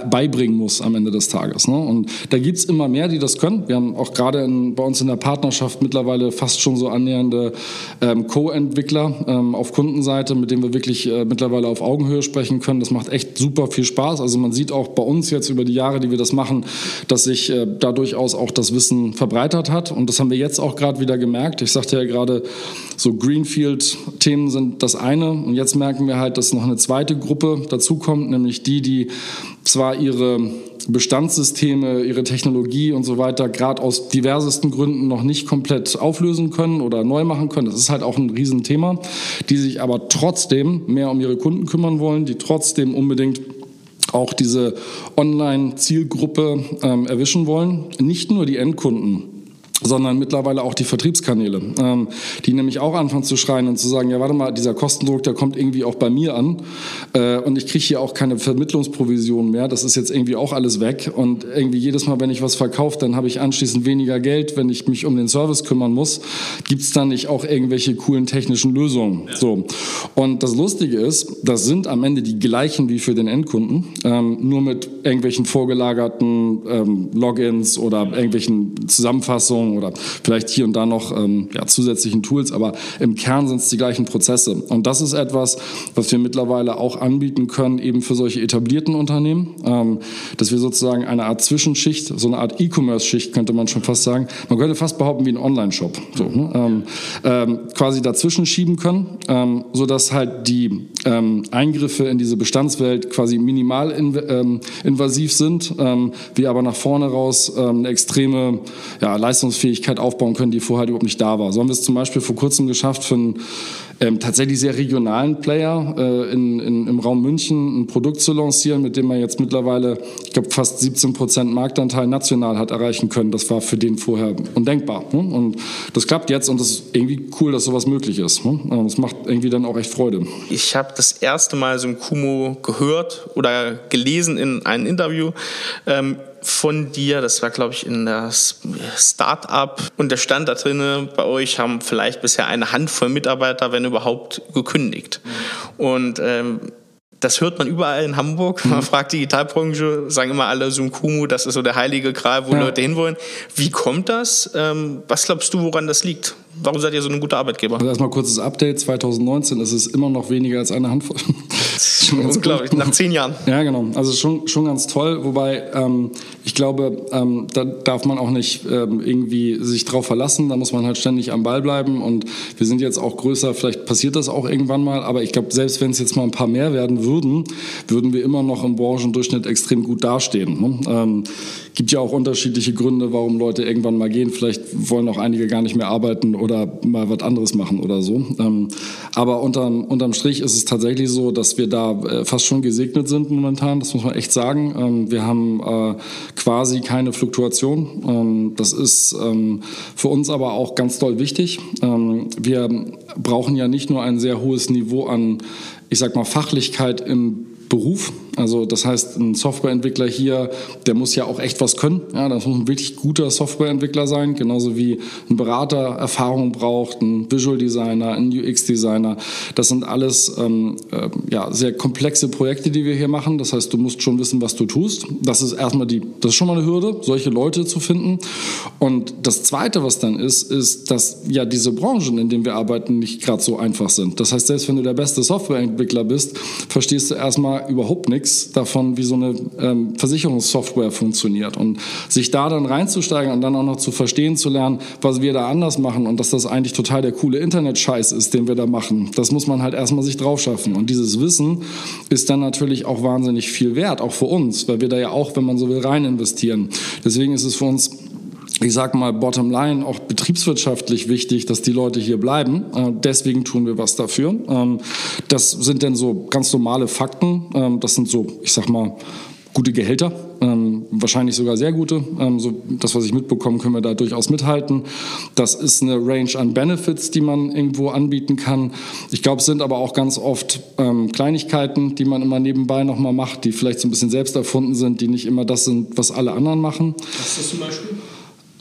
beibringen muss am Ende des Tages. Ne? Und da gibt es immer mehr, die das können. Wir haben auch gerade bei uns in der Partnerschaft mittlerweile fast schon so annähernde ähm, Co-Entwickler ähm, auf Kundenseite, mit denen wir wirklich äh, mittlerweile auf Augenhöhe sprechen können. Das macht echt super viel Spaß. Also man sieht auch bei uns jetzt über die Jahre, die wir das machen, dass sich äh, da durchaus auch das Wissen verbreitert hat. Und das haben wir jetzt auch gerade wieder gemerkt. Ich sagte ja gerade, so Greenfield-Themen sind das eine. Und jetzt merken wir halt, dass noch eine zweite Gruppe dazukommt, nämlich die, die zwar ihre Bestandssysteme, ihre Technologie und so weiter gerade aus diversesten Gründen noch nicht komplett auflösen können oder neu machen können. Das ist halt auch ein Riesenthema, die sich aber trotzdem mehr um ihre Kunden kümmern wollen, die trotzdem unbedingt auch diese Online-Zielgruppe ähm, erwischen wollen. Nicht nur die Endkunden sondern mittlerweile auch die Vertriebskanäle, ähm, die nämlich auch anfangen zu schreien und zu sagen, ja warte mal, dieser Kostendruck, der kommt irgendwie auch bei mir an äh, und ich kriege hier auch keine Vermittlungsprovision mehr, das ist jetzt irgendwie auch alles weg und irgendwie jedes Mal, wenn ich was verkaufe, dann habe ich anschließend weniger Geld, wenn ich mich um den Service kümmern muss, gibt es dann nicht auch irgendwelche coolen technischen Lösungen. Ja. So. Und das Lustige ist, das sind am Ende die gleichen wie für den Endkunden, ähm, nur mit irgendwelchen vorgelagerten ähm, Logins oder irgendwelchen Zusammenfassungen oder vielleicht hier und da noch ähm, ja, zusätzlichen Tools, aber im Kern sind es die gleichen Prozesse. Und das ist etwas, was wir mittlerweile auch anbieten können, eben für solche etablierten Unternehmen, ähm, dass wir sozusagen eine Art Zwischenschicht, so eine Art E-Commerce-Schicht könnte man schon fast sagen, man könnte fast behaupten wie ein Online-Shop, so, ne? ähm, ähm, quasi dazwischen schieben können, ähm, sodass halt die ähm, Eingriffe in diese Bestandswelt quasi minimal in, ähm, invasiv sind, wir aber nach vorne raus eine extreme ja, Leistungs Leistungsfähigkeit aufbauen können, die vorher überhaupt nicht da war. So haben wir es zum Beispiel vor kurzem geschafft, für einen ähm, tatsächlich sehr regionalen Player äh, in, in, im Raum München ein Produkt zu lancieren, mit dem man jetzt mittlerweile, ich glaube, fast 17 Prozent Marktanteil national hat erreichen können. Das war für den vorher undenkbar. Ne? Und das klappt jetzt und das ist irgendwie cool, dass sowas möglich ist. Ne? Das macht irgendwie dann auch echt Freude. Ich habe das erste Mal so ein Kumo gehört oder gelesen in einem Interview. Ähm, von dir, das war glaube ich in das Startup und der stand da drinne, bei euch haben vielleicht bisher eine Handvoll Mitarbeiter, wenn überhaupt, gekündigt. Mhm. Und ähm, das hört man überall in Hamburg. Man mhm. fragt Digitalbranche, sagen immer alle so ein Kumu, das ist so der heilige Gral, wo ja. Leute hinwollen. Wie kommt das? Ähm, was glaubst du, woran das liegt? Warum seid ihr so ein guter Arbeitgeber? Also erstmal kurzes Update. 2019 ist es immer noch weniger als eine Handvoll. <laughs> Unglaublich, nach zehn Jahren. Ja, genau. Also schon, schon ganz toll. Wobei ähm, ich glaube, ähm, da darf man auch nicht ähm, irgendwie sich drauf verlassen. Da muss man halt ständig am Ball bleiben. Und wir sind jetzt auch größer. Vielleicht passiert das auch irgendwann mal. Aber ich glaube, selbst wenn es jetzt mal ein paar mehr werden würden, würden wir immer noch im Branchendurchschnitt extrem gut dastehen. Ne? Ähm, gibt ja auch unterschiedliche Gründe, warum Leute irgendwann mal gehen. Vielleicht wollen auch einige gar nicht mehr arbeiten oder mal was anderes machen oder so. Ähm, aber unterm, unterm Strich ist es tatsächlich so, dass wir da äh, fast schon gesegnet sind momentan. Das muss man echt sagen. Ähm, wir haben äh, quasi keine Fluktuation. Ähm, das ist für uns aber auch ganz doll wichtig. wir brauchen ja nicht nur ein sehr hohes Niveau an, ich sag mal, Fachlichkeit im Beruf. Also das heißt, ein Softwareentwickler hier, der muss ja auch echt was können. Ja, das muss ein wirklich guter Softwareentwickler sein, genauso wie ein Berater Erfahrung braucht, ein Visual Designer, ein UX Designer. Das sind alles ähm, äh, ja, sehr komplexe Projekte, die wir hier machen. Das heißt, du musst schon wissen, was du tust. Das ist erstmal die, das ist schon mal eine Hürde, solche Leute zu finden. Und das Zweite, was dann ist, ist, dass ja diese Branchen, in denen wir arbeiten, nicht gerade so einfach sind. Das heißt, selbst wenn du der beste Softwareentwickler bist, verstehst du erstmal überhaupt nichts davon, wie so eine ähm, Versicherungssoftware funktioniert. Und sich da dann reinzusteigen und dann auch noch zu verstehen, zu lernen, was wir da anders machen und dass das eigentlich total der coole Internet-Scheiß ist, den wir da machen, das muss man halt erstmal sich drauf schaffen. Und dieses Wissen ist dann natürlich auch wahnsinnig viel wert, auch für uns, weil wir da ja auch, wenn man so will, rein investieren. Deswegen ist es für uns ich sage mal, bottom line, auch betriebswirtschaftlich wichtig, dass die Leute hier bleiben. Äh, deswegen tun wir was dafür. Ähm, das sind dann so ganz normale Fakten. Ähm, das sind so, ich sag mal, gute Gehälter, ähm, wahrscheinlich sogar sehr gute. Ähm, so das, was ich mitbekomme, können wir da durchaus mithalten. Das ist eine Range an Benefits, die man irgendwo anbieten kann. Ich glaube, es sind aber auch ganz oft ähm, Kleinigkeiten, die man immer nebenbei nochmal macht, die vielleicht so ein bisschen selbst erfunden sind, die nicht immer das sind, was alle anderen machen. Was ist das zum Beispiel?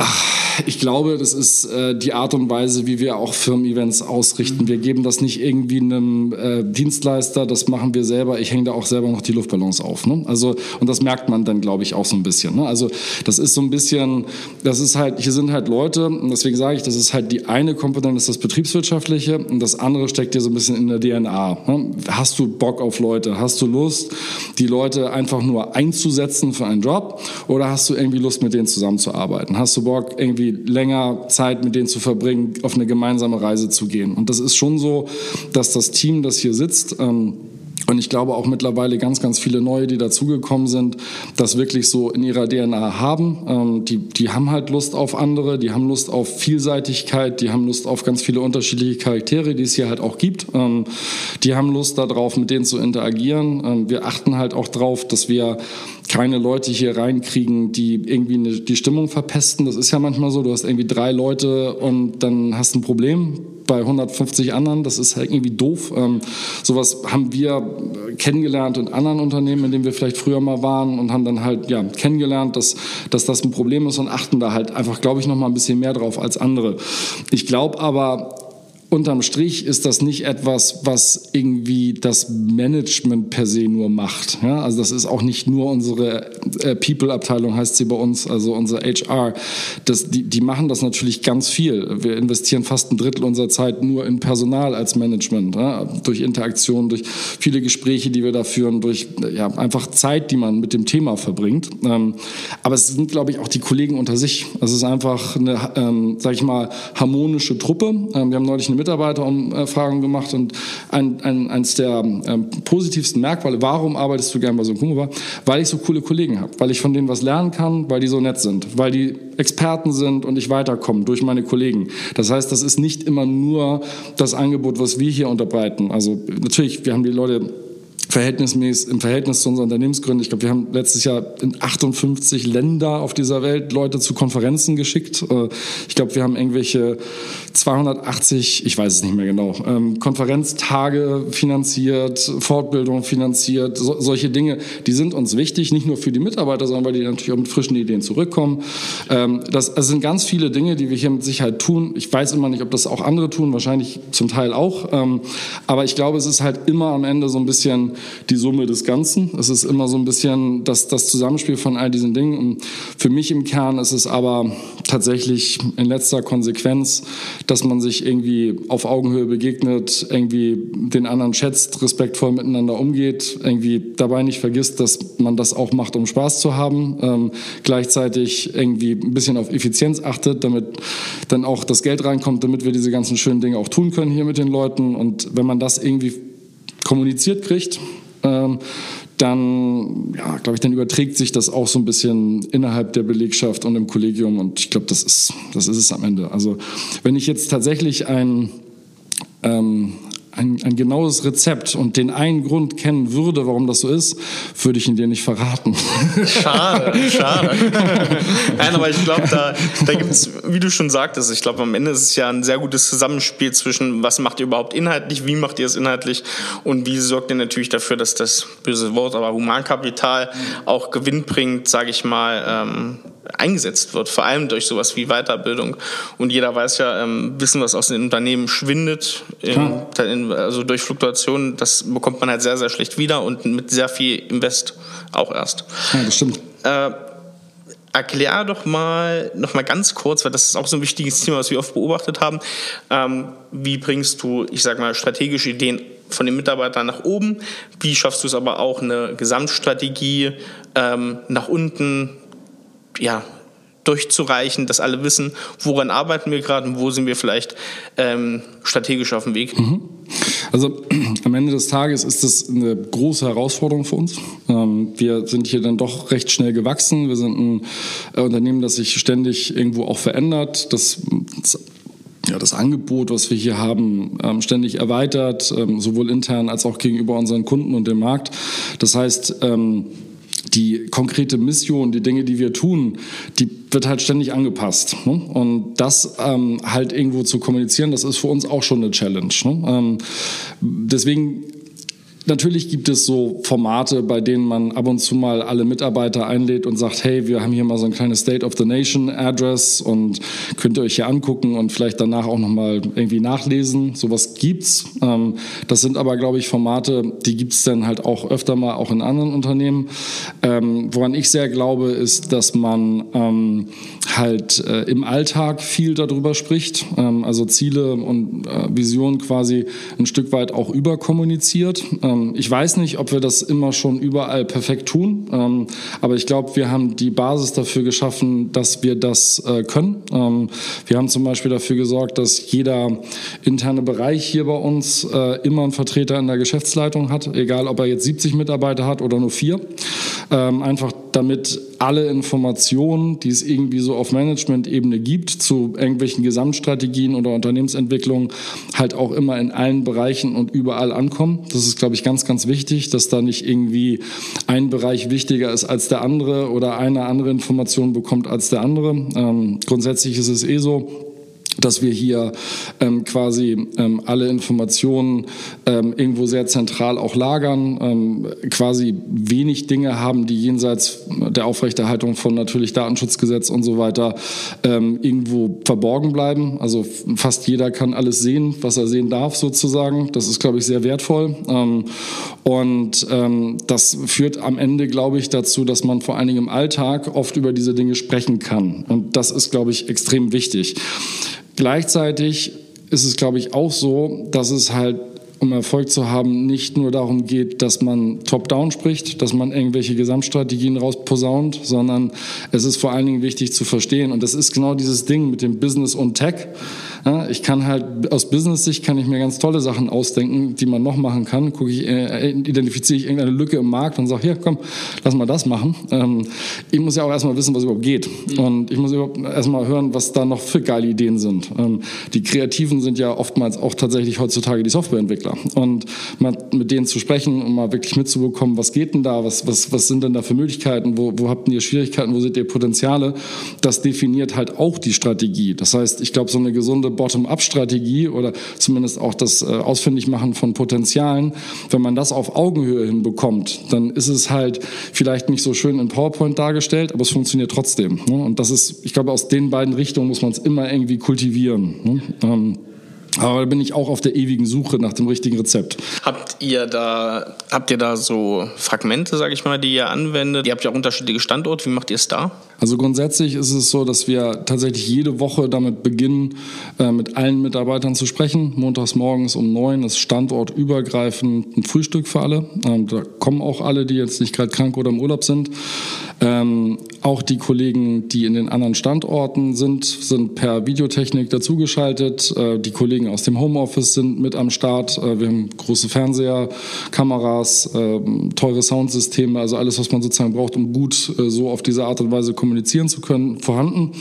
Ach, ich glaube, das ist äh, die Art und Weise, wie wir auch Firmen-Events ausrichten. Wir geben das nicht irgendwie einem äh, Dienstleister, das machen wir selber. Ich hänge da auch selber noch die Luftballons auf. Ne? Also, und das merkt man dann, glaube ich, auch so ein bisschen. Ne? Also, das ist so ein bisschen, das ist halt, hier sind halt Leute, und deswegen sage ich, das ist halt die eine Komponente, das ist das Betriebswirtschaftliche, und das andere steckt dir so ein bisschen in der DNA. Ne? Hast du Bock auf Leute? Hast du Lust, die Leute einfach nur einzusetzen für einen Job? Oder hast du irgendwie Lust, mit denen zusammenzuarbeiten? Hast du Bock, irgendwie länger Zeit mit denen zu verbringen, auf eine gemeinsame Reise zu gehen? Und das ist schon so, dass das Team, das hier sitzt, ähm, und ich glaube auch mittlerweile ganz, ganz viele neue, die dazugekommen sind, das wirklich so in ihrer DNA haben. Ähm, die, die haben halt Lust auf andere, die haben Lust auf Vielseitigkeit, die haben Lust auf ganz viele unterschiedliche Charaktere, die es hier halt auch gibt. Ähm, die haben Lust darauf, mit denen zu interagieren. Ähm, wir achten halt auch darauf, dass wir keine Leute hier reinkriegen, die irgendwie eine, die Stimmung verpesten. Das ist ja manchmal so, du hast irgendwie drei Leute und dann hast du ein Problem bei 150 anderen. Das ist halt irgendwie doof. Ähm, sowas haben wir kennengelernt in anderen Unternehmen, in denen wir vielleicht früher mal waren und haben dann halt ja, kennengelernt, dass, dass das ein Problem ist und achten da halt einfach, glaube ich, noch mal ein bisschen mehr drauf als andere. Ich glaube aber, unterm Strich ist das nicht etwas, was irgendwie das Management per se nur macht. Ja, also das ist auch nicht nur unsere äh, People-Abteilung, heißt sie bei uns, also unsere HR. Das, die, die machen das natürlich ganz viel. Wir investieren fast ein Drittel unserer Zeit nur in Personal als Management, ja, durch Interaktion, durch viele Gespräche, die wir da führen, durch ja, einfach Zeit, die man mit dem Thema verbringt. Ähm, aber es sind, glaube ich, auch die Kollegen unter sich. Es ist einfach eine, ähm, sag ich mal, harmonische Truppe. Ähm, wir haben neulich eine Mitarbeiterumfragen gemacht und ein, ein, eines der ähm, positivsten Merkmale, warum arbeitest du gern bei so einem Kumo Weil ich so coole Kollegen habe, weil ich von denen was lernen kann, weil die so nett sind, weil die Experten sind und ich weiterkomme durch meine Kollegen. Das heißt, das ist nicht immer nur das Angebot, was wir hier unterbreiten. Also natürlich, wir haben die Leute verhältnismäßig im Verhältnis zu unseren Unternehmensgründen. Ich glaube, wir haben letztes Jahr in 58 Länder auf dieser Welt Leute zu Konferenzen geschickt. Äh, ich glaube, wir haben irgendwelche 280, ich weiß es nicht mehr genau, ähm, Konferenztage finanziert, Fortbildung finanziert, solche Dinge, die sind uns wichtig, nicht nur für die Mitarbeiter, sondern weil die natürlich auch mit frischen Ideen zurückkommen. Ähm, das, das sind ganz viele Dinge, die wir hier mit Sicherheit tun. Ich weiß immer nicht, ob das auch andere tun, wahrscheinlich zum Teil auch. Ähm, aber ich glaube, es ist halt immer am Ende so ein bisschen die Summe des Ganzen. Es ist immer so ein bisschen das, das Zusammenspiel von all diesen Dingen. Und für mich im Kern ist es aber tatsächlich in letzter Konsequenz, dass man sich irgendwie auf Augenhöhe begegnet, irgendwie den anderen schätzt, respektvoll miteinander umgeht, irgendwie dabei nicht vergisst, dass man das auch macht, um Spaß zu haben, ähm, gleichzeitig irgendwie ein bisschen auf Effizienz achtet, damit dann auch das Geld reinkommt, damit wir diese ganzen schönen Dinge auch tun können hier mit den Leuten. Und wenn man das irgendwie kommuniziert kriegt, ähm, dann, ja, glaube ich, dann überträgt sich das auch so ein bisschen innerhalb der Belegschaft und im Kollegium und ich glaube, das ist, das ist es am Ende. Also wenn ich jetzt tatsächlich ein, ähm, ein, ein genaues Rezept und den einen Grund kennen würde, warum das so ist, würde ich ihn dir nicht verraten. <laughs> Schade, schade. Nein, aber ich glaube, da, da gibt es, wie du schon sagtest, ich glaube, am Ende ist es ja ein sehr gutes Zusammenspiel zwischen, was macht ihr überhaupt inhaltlich, wie macht ihr es inhaltlich und wie sorgt ihr natürlich dafür, dass das böse Wort, aber Humankapital auch Gewinn bringt, sage ich mal, ähm, eingesetzt wird, vor allem durch sowas wie Weiterbildung. Und jeder weiß ja, ähm, Wissen, was aus den Unternehmen schwindet, in, in, also durch Fluktuationen, das bekommt man halt sehr, sehr schlecht wieder und mit sehr viel Invest auch erst. Ja, das stimmt. Äh, erklär doch mal, noch mal ganz kurz, weil das ist auch so ein wichtiges Thema, was wir oft beobachtet haben. Ähm, wie bringst du, ich sag mal, strategische Ideen von den Mitarbeitern nach oben? Wie schaffst du es aber auch, eine Gesamtstrategie ähm, nach unten ja, durchzureichen, dass alle wissen, woran arbeiten wir gerade und wo sind wir vielleicht ähm, strategisch auf dem Weg. Mhm. Also <clears throat> am Ende des Tages ist das eine große Herausforderung für uns. Ähm, wir sind hier dann doch recht schnell gewachsen. Wir sind ein äh, Unternehmen, das sich ständig irgendwo auch verändert. Das, ja, das Angebot, was wir hier haben, ähm, ständig erweitert, ähm, sowohl intern als auch gegenüber unseren Kunden und dem Markt. Das heißt, die konkrete Mission, die Dinge, die wir tun, die wird halt ständig angepasst. Ne? Und das ähm, halt irgendwo zu kommunizieren, das ist für uns auch schon eine Challenge. Ne? Ähm, deswegen Natürlich gibt es so Formate, bei denen man ab und zu mal alle Mitarbeiter einlädt und sagt, hey, wir haben hier mal so ein kleines State of the Nation Address und könnt ihr euch hier angucken und vielleicht danach auch nochmal irgendwie nachlesen. Sowas gibt's. Ähm, das sind aber, glaube ich, Formate, die gibt's dann halt auch öfter mal auch in anderen Unternehmen. Ähm, woran ich sehr glaube, ist, dass man ähm, halt äh, im Alltag viel darüber spricht, also Ziele und äh, Visionen quasi ein Stück weit auch überkommuniziert. Ähm, ich weiß nicht, ob wir das immer schon überall perfekt tun, ähm, aber ich glaube, wir haben die Basis dafür geschaffen, dass wir das äh, können. Ähm, wir haben zum Beispiel dafür gesorgt, dass jeder interne Bereich hier bei uns äh, immer einen Vertreter in der Geschäftsleitung hat, egal ob er jetzt 70 Mitarbeiter hat oder nur vier. Einfach damit alle Informationen, die es irgendwie so auf Management-Ebene gibt, zu irgendwelchen Gesamtstrategien oder Unternehmensentwicklungen, halt auch immer in allen Bereichen und überall ankommen. Das ist, glaube ich, ganz, ganz wichtig, dass da nicht irgendwie ein Bereich wichtiger ist als der andere oder eine andere Information bekommt als der andere. Ähm, grundsätzlich ist es eh so, dass wir hier ähm, quasi ähm, alle Informationen ähm, irgendwo sehr zentral auch lagern, ähm, quasi wenig Dinge haben, die jenseits der Aufrechterhaltung von natürlich Datenschutzgesetz und so weiter ähm, irgendwo verborgen bleiben. Also fast jeder kann alles sehen, was er sehen darf sozusagen. Das ist, glaube ich, sehr wertvoll. Ähm, und das führt am Ende, glaube ich, dazu, dass man vor allen Dingen im Alltag oft über diese Dinge sprechen kann. Und das ist, glaube ich, extrem wichtig. Gleichzeitig ist es, glaube ich, auch so, dass es halt um Erfolg zu haben, nicht nur darum geht, dass man top-down spricht, dass man irgendwelche Gesamtstrategien rausposaunt, sondern es ist vor allen Dingen wichtig zu verstehen. Und das ist genau dieses Ding mit dem Business und Tech. Ich kann halt aus Business-Sicht kann ich mir ganz tolle Sachen ausdenken, die man noch machen kann. Gucke ich, äh, identifiziere ich irgendeine Lücke im Markt und sage, hier, komm, lass mal das machen. Ähm, ich muss ja auch erstmal wissen, was überhaupt geht. Mhm. Und ich muss überhaupt erstmal hören, was da noch für geile Ideen sind. Ähm, die Kreativen sind ja oftmals auch tatsächlich heutzutage die Softwareentwickler. Und mal mit denen zu sprechen und mal wirklich mitzubekommen, was geht denn da, was, was, was sind denn da für Möglichkeiten, wo, wo habt ihr Schwierigkeiten, wo seht ihr Potenziale, das definiert halt auch die Strategie. Das heißt, ich glaube, so eine gesunde Bottom-up-Strategie oder zumindest auch das äh, Ausfindigmachen von Potenzialen, wenn man das auf Augenhöhe hinbekommt, dann ist es halt vielleicht nicht so schön in PowerPoint dargestellt, aber es funktioniert trotzdem. Ne? Und das ist, ich glaube, aus den beiden Richtungen muss man es immer irgendwie kultivieren. Ne? Ähm, aber da bin ich auch auf der ewigen Suche nach dem richtigen Rezept. Habt ihr da, habt ihr da so Fragmente, sage ich mal, die ihr anwendet? Ihr habt ja auch unterschiedliche Standorte. Wie macht ihr es da? Also grundsätzlich ist es so, dass wir tatsächlich jede Woche damit beginnen, äh, mit allen Mitarbeitern zu sprechen. Montags morgens um neun ist standortübergreifend ein Frühstück für alle. Ähm, da kommen auch alle, die jetzt nicht gerade krank oder im Urlaub sind. Ähm, auch die Kollegen, die in den anderen Standorten sind, sind per Videotechnik dazugeschaltet. Äh, die Kollegen aus dem Homeoffice sind mit am Start. Äh, wir haben große Fernseher, Kameras, äh, teure Soundsysteme, also alles, was man sozusagen braucht, um gut so auf diese Art und Weise kommunizieren zu können, vorhanden.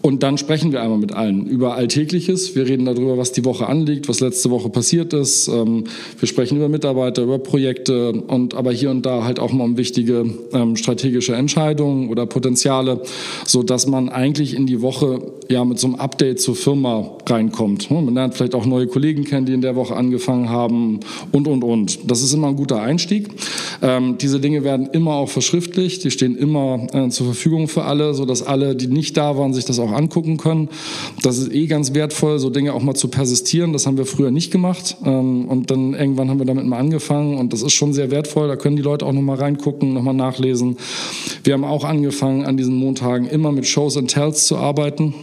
Und dann sprechen wir einmal mit allen über Alltägliches. Wir reden darüber, was die Woche anliegt, was letzte Woche passiert ist. Ähm, wir sprechen über Mitarbeiter, über Projekte und aber hier und da halt auch mal um wichtige ähm, strategische Entscheidungen oder Potenziale, so dass man eigentlich in die Woche ja mit so einem Update zur Firma reinkommt. Man lernt vielleicht auch neue Kollegen kennen, die in der Woche angefangen haben und und und. Das ist immer ein guter Einstieg. Ähm, diese Dinge werden immer auch verschriftlicht. Die stehen immer äh, zur Verfügung für alle, so dass alle, die nicht da waren, sich das auch angucken können. Das ist eh ganz wertvoll, so Dinge auch mal zu persistieren. Das haben wir früher nicht gemacht. Ähm, und dann irgendwann haben wir damit mal angefangen. Und das ist schon sehr wertvoll. Da können die Leute auch noch mal reingucken, noch mal nachlesen. Wir haben auch angefangen, an diesen Montagen immer mit Shows and Tells zu arbeiten.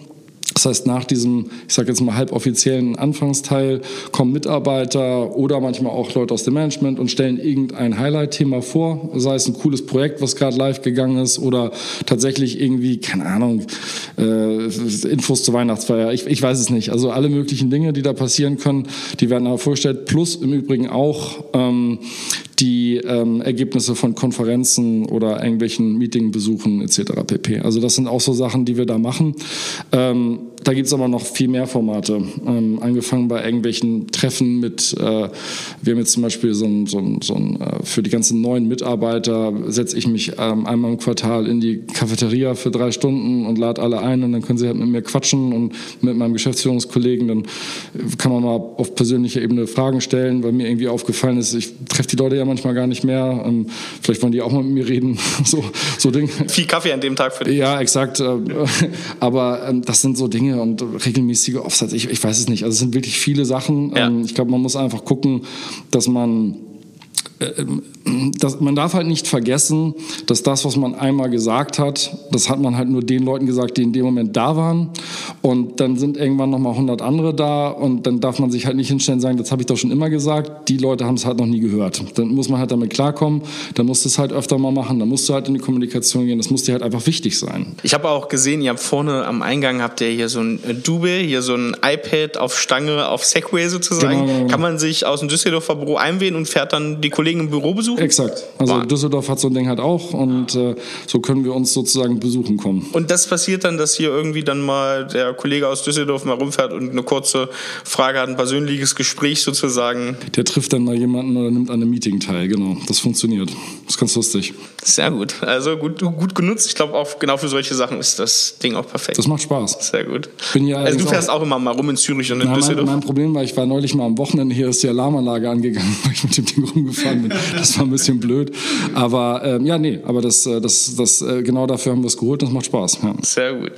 Das heißt, nach diesem, ich sage jetzt mal halboffiziellen Anfangsteil kommen Mitarbeiter oder manchmal auch Leute aus dem Management und stellen irgendein Highlight-Thema vor, sei es ein cooles Projekt, was gerade live gegangen ist oder tatsächlich irgendwie, keine Ahnung, äh, Infos zur Weihnachtsfeier, ich, ich weiß es nicht. Also alle möglichen Dinge, die da passieren können, die werden aber vorgestellt. Plus im Übrigen auch ähm, die ähm, Ergebnisse von Konferenzen oder irgendwelchen Meetingbesuchen etc. pp. Also das sind auch so Sachen, die wir da machen. Ähm, da gibt es aber noch viel mehr Formate. Ähm, angefangen bei irgendwelchen Treffen mit, äh, wir haben jetzt zum Beispiel so ein, so ein, so ein äh, für die ganzen neuen Mitarbeiter setze ich mich ähm, einmal im Quartal in die Cafeteria für drei Stunden und lade alle ein und dann können sie halt mit mir quatschen und mit meinem Geschäftsführungskollegen. Dann kann man mal auf persönlicher Ebene Fragen stellen, weil mir irgendwie aufgefallen ist, ich treffe die Leute ja manchmal gar nicht mehr. Ähm, vielleicht wollen die auch mal mit mir reden. <laughs> so, so Dinge. Viel Kaffee an dem Tag für dich. Ja, exakt. Äh, <laughs> aber ähm, das sind so Dinge, und regelmäßige Offsets. Ich, ich weiß es nicht. Also es sind wirklich viele Sachen. Ja. Ähm, ich glaube, man muss einfach gucken, dass man äh, das, man darf halt nicht vergessen, dass das, was man einmal gesagt hat, das hat man halt nur den Leuten gesagt, die in dem Moment da waren. Und dann sind irgendwann nochmal 100 andere da und dann darf man sich halt nicht hinstellen und sagen, das habe ich doch schon immer gesagt. Die Leute haben es halt noch nie gehört. Dann muss man halt damit klarkommen. Dann musst du es halt öfter mal machen. Dann musst du halt in die Kommunikation gehen. Das muss dir halt einfach wichtig sein. Ich habe auch gesehen, ihr habt vorne am Eingang habt ihr hier so ein Dube, hier so ein iPad auf Stange, auf Segway sozusagen. Genau, genau. Kann man sich aus dem Düsseldorfer Büro einwählen und fährt dann die Kollegen im Büro besuchen? Exakt. Also Boah. Düsseldorf hat so ein Ding halt auch und äh, so können wir uns sozusagen besuchen kommen. Und das passiert dann, dass hier irgendwie dann mal der Kollege aus Düsseldorf mal rumfährt und eine kurze Frage hat, ein persönliches Gespräch sozusagen. Der trifft dann mal jemanden oder nimmt an einem Meeting teil, genau. Das funktioniert. Das ist ganz lustig. Sehr gut. Also gut, gut genutzt. Ich glaube auch genau für solche Sachen ist das Ding auch perfekt. Das macht Spaß. Sehr gut. Bin ja also du fährst auch, auch, immer mal rum in Zürich und in na, Düsseldorf. Mein, mein Problem war, ich war neulich mal am Wochenende hier, ist die Alarmanlage angegangen, <laughs> weil ich mit dem Ding rumgefahren bin. Das war ein bisschen blöd. Aber ähm, ja, nee, aber das, äh, das, das, äh, genau dafür haben wir es geholt und es macht Spaß. Ja. Sehr gut.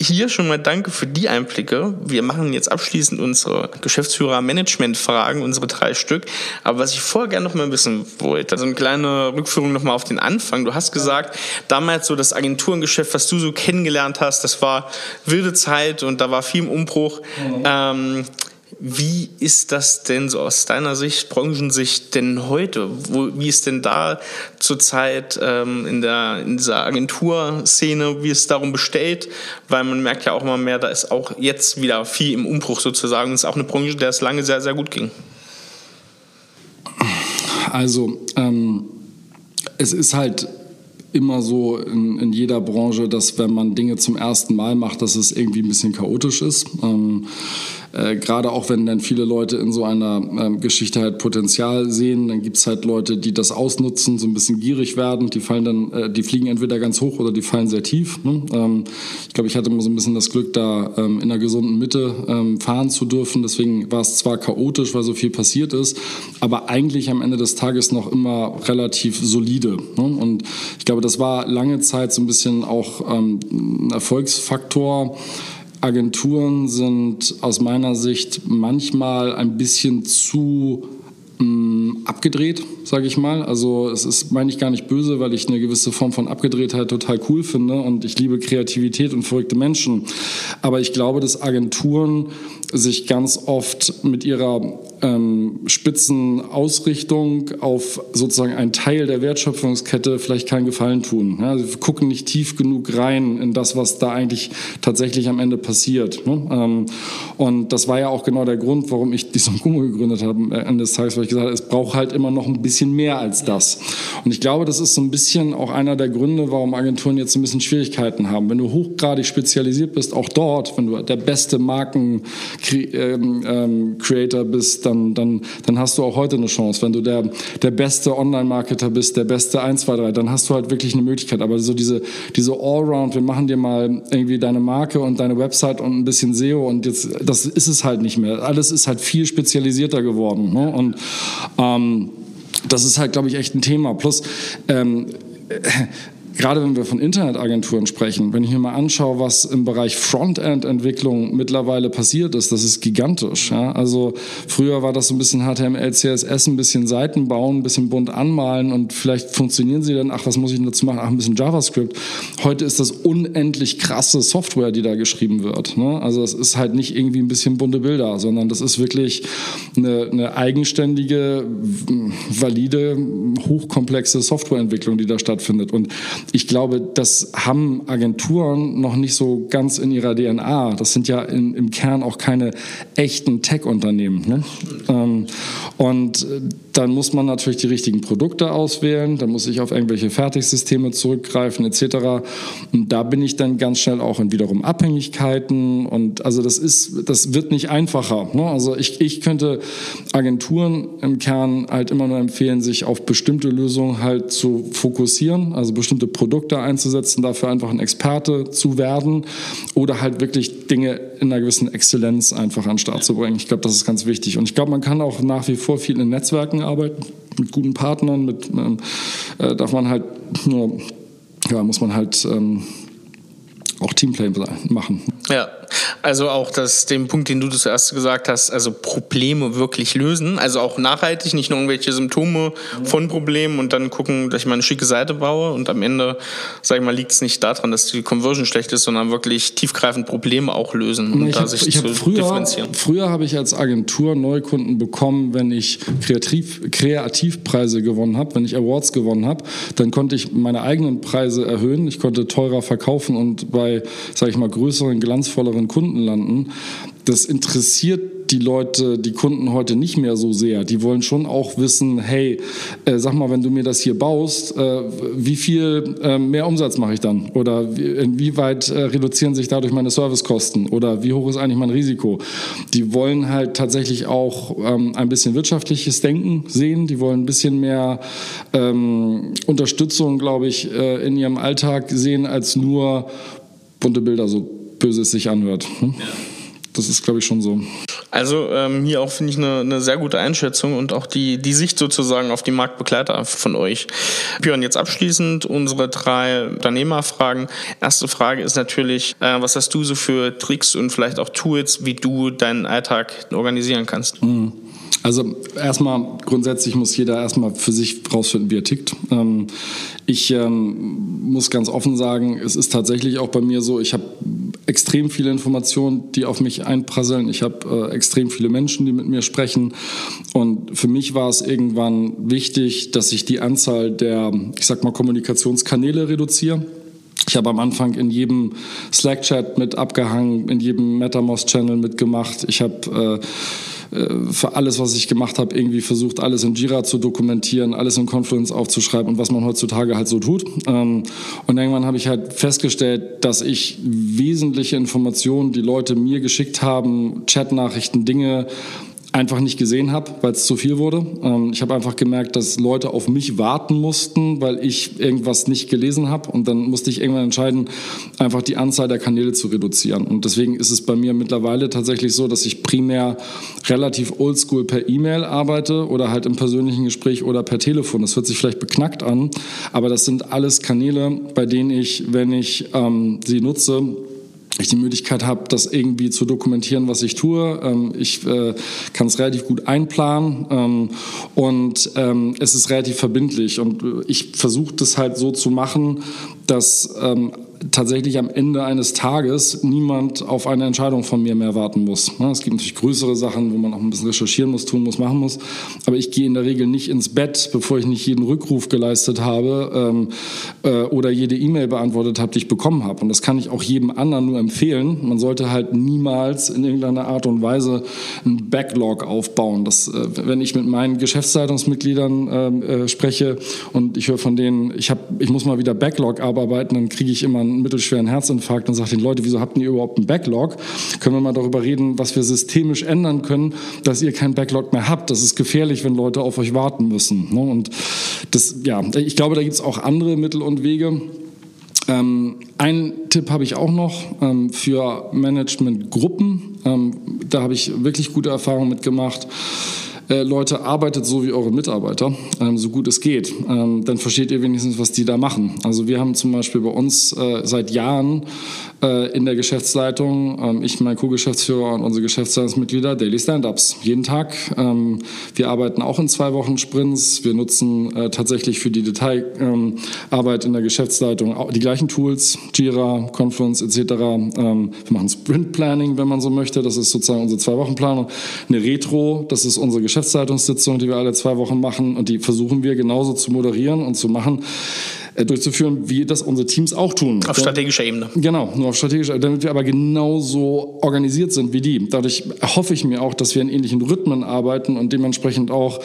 Hier schon mal danke für die Einblicke. Wir machen jetzt abschließend unsere Geschäftsführer-Management-Fragen, unsere drei Stück. Aber was ich vorher gerne noch mal wissen wollte, also eine kleine Rückführung noch mal auf den Anfang. Du hast gesagt, damals so das Agenturengeschäft, was du so kennengelernt hast, das war wilde Zeit und da war viel im Umbruch. Mhm. Ähm, wie ist das denn so aus deiner Sicht, Branchensicht denn heute? Wo, wie ist denn da zurzeit ähm, in, der, in dieser Agenturszene, wie es darum bestellt? Weil man merkt ja auch immer mehr, da ist auch jetzt wieder viel im Umbruch sozusagen. Es ist auch eine Branche, der es lange sehr, sehr gut ging. Also, ähm, es ist halt immer so in, in, jeder Branche, dass wenn man Dinge zum ersten Mal macht, dass es irgendwie ein bisschen chaotisch ist. Ähm, äh, gerade auch wenn dann viele Leute in so einer ähm, Geschichte halt Potenzial sehen, dann gibt es halt Leute, die das ausnutzen, so ein bisschen gierig werden. Die fallen dann, äh, die fliegen entweder ganz hoch oder die fallen sehr tief. Ne? Ähm, ich glaube, ich hatte immer so ein bisschen das Glück, da ähm, in einer gesunden Mitte ähm, fahren zu dürfen. Deswegen war es zwar chaotisch, weil so viel passiert ist, aber eigentlich am Ende des Tages noch immer relativ solide. Ne? Und ich glaube, das war lange Zeit so ein bisschen auch ähm, ein Erfolgsfaktor. Agenturen sind aus meiner Sicht manchmal ein bisschen zu mh, mm, abgedreht, sage ich mal. Also es ist, meine ich gar nicht böse, weil ich eine gewisse Form von Abgedrehtheit total cool finde und ich liebe Kreativität und verrückte Menschen. Aber ich glaube, dass Agenturen sich ganz oft mit ihrer ähm, Spitzenausrichtung auf sozusagen einen Teil der Wertschöpfungskette vielleicht keinen Gefallen tun. Ja, sie gucken nicht tief genug rein in das, was da eigentlich tatsächlich am Ende passiert. Ne? Ähm, und das war ja auch genau der Grund, warum ich die Sonkumo gegründet habe am Ende des Tages, weil ich gesagt habe, es braucht halt immer noch ein bisschen mehr als das. Und ich glaube, das ist so ein bisschen auch einer der Gründe, warum Agenturen jetzt ein bisschen Schwierigkeiten haben. Wenn du hochgradig spezialisiert bist, auch dort, wenn du der beste Marken-Creator ähm, ähm, bist, dann, dann, dann hast du auch heute eine Chance. Wenn du der, der beste Online-Marketer bist, der beste 1, 2, 3, dann hast du halt wirklich eine Möglichkeit. Aber so diese, diese Allround, wir machen dir mal irgendwie deine Marke und deine Website und ein bisschen SEO und jetzt, das ist es halt nicht mehr. Alles ist halt viel spezialisierter geworden. Ne? Und ähm, das ist halt, glaube ich, echt ein Thema. Plus, ähm, gerade wenn wir von Internetagenturen sprechen, wenn ich mir mal anschaue, was im Bereich Frontend-Entwicklung mittlerweile passiert ist, das ist gigantisch. Ja? Also früher war das so ein bisschen HTML, CSS, ein bisschen Seiten bauen, ein bisschen bunt anmalen und vielleicht funktionieren sie dann, ach, was muss ich denn dazu machen? Ach, ein bisschen JavaScript. Heute ist das unendlich krasse Software, die da geschrieben wird. Ne? Also es ist halt nicht irgendwie ein bisschen bunte Bilder, sondern das ist wirklich eine, eine eigenständige, valide, hochkomplexe Softwareentwicklung, die da stattfindet. Und ich glaube, das haben Agenturen noch nicht so ganz in ihrer DNA. Das sind ja in, im Kern auch keine echten Tech-Unternehmen. Ne? Ähm, und äh, dann muss man natürlich die richtigen Produkte auswählen, dann muss ich auf irgendwelche Fertigsysteme zurückgreifen etc. Und da bin ich dann ganz schnell auch in wiederum Abhängigkeiten und also das ist, das wird nicht einfacher. Ne? Also ich, ich könnte Agenturen im Kern halt immer nur empfehlen, sich auf bestimmte Lösungen halt zu fokussieren, also bestimmte Produkte einzusetzen, dafür einfach ein Experte zu werden oder halt wirklich Dinge in einer gewissen Exzellenz einfach an den Start zu bringen. Ich glaube, das ist ganz wichtig. Und ich glaube, man kann auch nach wie vor viel in Netzwerken arbeiten, mit guten Partnern, mit ähm, äh, darf man halt nur, ja, muss man halt ähm, auch Teamplay machen. Ja, also auch das, den Punkt, den du zuerst gesagt hast, also Probleme wirklich lösen, also auch nachhaltig, nicht nur irgendwelche Symptome von Problemen und dann gucken, dass ich mal eine schicke Seite baue und am Ende, sag ich mal, liegt es nicht daran, dass die Conversion schlecht ist, sondern wirklich tiefgreifend Probleme auch lösen und ich da hab, sich ich zu hab früher, differenzieren. Früher habe ich als Agentur Neukunden bekommen, wenn ich Kreativ, Kreativpreise gewonnen habe, wenn ich Awards gewonnen habe, dann konnte ich meine eigenen Preise erhöhen, ich konnte teurer verkaufen und bei, sage ich mal, größeren, glanzvolleren Kunden landen. Das interessiert die Leute, die Kunden heute nicht mehr so sehr. Die wollen schon auch wissen, hey, äh, sag mal, wenn du mir das hier baust, äh, wie viel äh, mehr Umsatz mache ich dann? Oder wie, inwieweit äh, reduzieren sich dadurch meine Servicekosten? Oder wie hoch ist eigentlich mein Risiko? Die wollen halt tatsächlich auch ähm, ein bisschen wirtschaftliches Denken sehen. Die wollen ein bisschen mehr ähm, Unterstützung, glaube ich, äh, in ihrem Alltag sehen, als nur bunte Bilder, so böse es sich anhört. Hm? Das ist, glaube ich, schon so. Also ähm, hier auch finde ich eine, eine sehr gute Einschätzung und auch die, die Sicht sozusagen auf die Marktbegleiter von euch. Björn, jetzt abschließend unsere drei Unternehmerfragen. Erste Frage ist natürlich, äh, was hast du so für Tricks und vielleicht auch Tools, wie du deinen Alltag organisieren kannst? Mhm. Also erstmal grundsätzlich muss jeder erstmal für sich rausfinden, wie er tickt. Ähm, ich ähm, muss ganz offen sagen, es ist tatsächlich auch bei mir so, ich habe extrem viele Informationen, die auf mich einprasseln. Ich habe äh, extrem viele Menschen, die mit mir sprechen. Und für mich war es irgendwann wichtig, dass ich die Anzahl der, ich sag mal, Kommunikationskanäle reduziere. Ich habe am Anfang in jedem Slack-Chat mit abgehangen, in jedem MetaMost-Channel mitgemacht. Ich habe äh, für alles, was ich gemacht habe, irgendwie versucht, alles in Jira zu dokumentieren, alles in Confluence aufzuschreiben und was man heutzutage halt so tut. Ähm, und irgendwann habe ich halt festgestellt, dass ich wesentliche Informationen, die Leute mir geschickt haben, Chatnachrichten, Dinge, einfach nicht gesehen habe, weil es zu viel wurde. Ähm, ich habe einfach gemerkt, dass Leute auf mich warten mussten, weil ich irgendwas nicht gelesen habe. Und dann musste ich irgendwann entscheiden, einfach die Anzahl der Kanäle zu reduzieren. Und deswegen ist es bei mir mittlerweile tatsächlich so, dass ich primär relativ oldschool per E-Mail arbeite oder halt im persönlichen Gespräch oder per Telefon. Das hört sich vielleicht beknackt an, aber das sind alles Kanäle, bei denen ich, wenn ich ähm, sie nutze, ich die Möglichkeit habe, das irgendwie zu dokumentieren, was ich tue. Ähm, ich äh, kann es relativ gut einplanen ähm, und ähm, es ist relativ verbindlich. Und äh, ich versuche das halt so zu machen, dass tatsächlich am Ende eines Tages niemand auf eine Entscheidung von mir mehr warten muss. Es gibt natürlich größere Sachen, wo man auch ein bisschen recherchieren muss, tun muss, machen muss. Aber ich gehe in der Regel nicht ins Bett, bevor ich nicht jeden Rückruf geleistet habe ähm, äh, oder jede E-Mail beantwortet habe, die ich bekommen habe. Und das kann ich auch jedem anderen nur empfehlen. Man sollte halt niemals in irgendeiner Art und Weise einen Backlog aufbauen. Das, äh, wenn ich mit meinen Geschäftsleitungsmitgliedern ähm, äh, spreche und ich höre von denen, ich, hab, ich muss mal wieder Backlog abarbeiten, dann kriege ich immer einen mittelschweren Herzinfarkt und sagt den Leute, wieso habt ihr überhaupt einen Backlog? Können wir mal darüber reden, was wir systemisch ändern können, dass ihr keinen Backlog mehr habt. Das ist gefährlich, wenn Leute auf euch warten müssen. Ne? Und das, ja, ich glaube, da gibt es auch andere Mittel und Wege. Ähm, ein Tipp habe ich auch noch ähm, für Managementgruppen. Ähm, da habe ich wirklich gute Erfahrungen mitgemacht äh, Leute, arbeitet so wie eure Mitarbeiter, ähm, so gut es geht. Ähm, dann versteht ihr wenigstens, was die da machen. Also wir haben zum Beispiel bei uns äh, seit Jahren äh, in der Geschäftsleitung, ähm, ich, mein Co-Geschäftsführer und unsere Geschäftsleitungsmitglieder, Daily Stand-Ups. Jeden Tag. Ähm, wir arbeiten auch in zwei Wochen Sprints. Wir nutzen äh, tatsächlich für die Detailarbeit in der Geschäftsleitung die gleichen Tools, Jira, Confluence etc. Ähm, wir machen Sprint Planning, wenn man so möchte. Das ist sozusagen unsere Zwei-Wochen-Planung. Eine Retro, das ist unsere Geschäftsleitung Geschäftsleitungssitzung, die wir alle zwei Wochen machen und die versuchen wir genauso zu moderieren und zu machen äh, durchzuführen, wie das unsere Teams auch tun. Auf strategischer Ebene. Genau, nur auf strategischer Ebene, damit wir aber genauso organisiert sind wie die. Dadurch hoffe ich mir auch, dass wir in ähnlichen Rhythmen arbeiten und dementsprechend auch,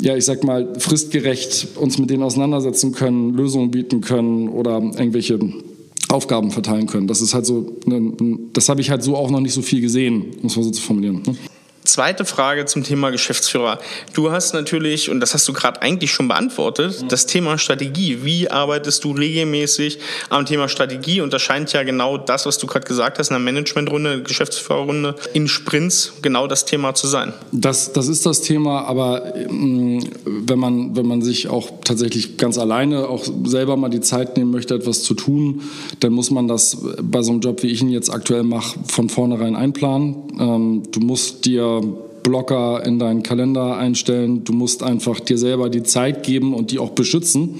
ja, ich sag mal, fristgerecht uns mit denen auseinandersetzen können, Lösungen bieten können oder irgendwelche Aufgaben verteilen können. Das ist halt so, das habe ich halt so auch noch nicht so viel gesehen, muss man so zu formulieren. Ne? Zweite Frage zum Thema Geschäftsführer. Du hast natürlich, und das hast du gerade eigentlich schon beantwortet, das Thema Strategie. Wie arbeitest du regelmäßig am Thema Strategie? Und das scheint ja genau das, was du gerade gesagt hast, in der Managementrunde, Geschäftsführerrunde, in Sprints genau das Thema zu sein. Das, das ist das Thema, aber mm, wenn man, wenn man sich auch tatsächlich ganz alleine auch selber mal die Zeit nehmen möchte, etwas zu tun, dann muss man das bei so einem Job, wie ich ihn jetzt aktuell mache, von vornherein einplanen. Ähm, du musst dir Blocker in deinen Kalender einstellen. Du musst einfach dir selber die Zeit geben und die auch beschützen.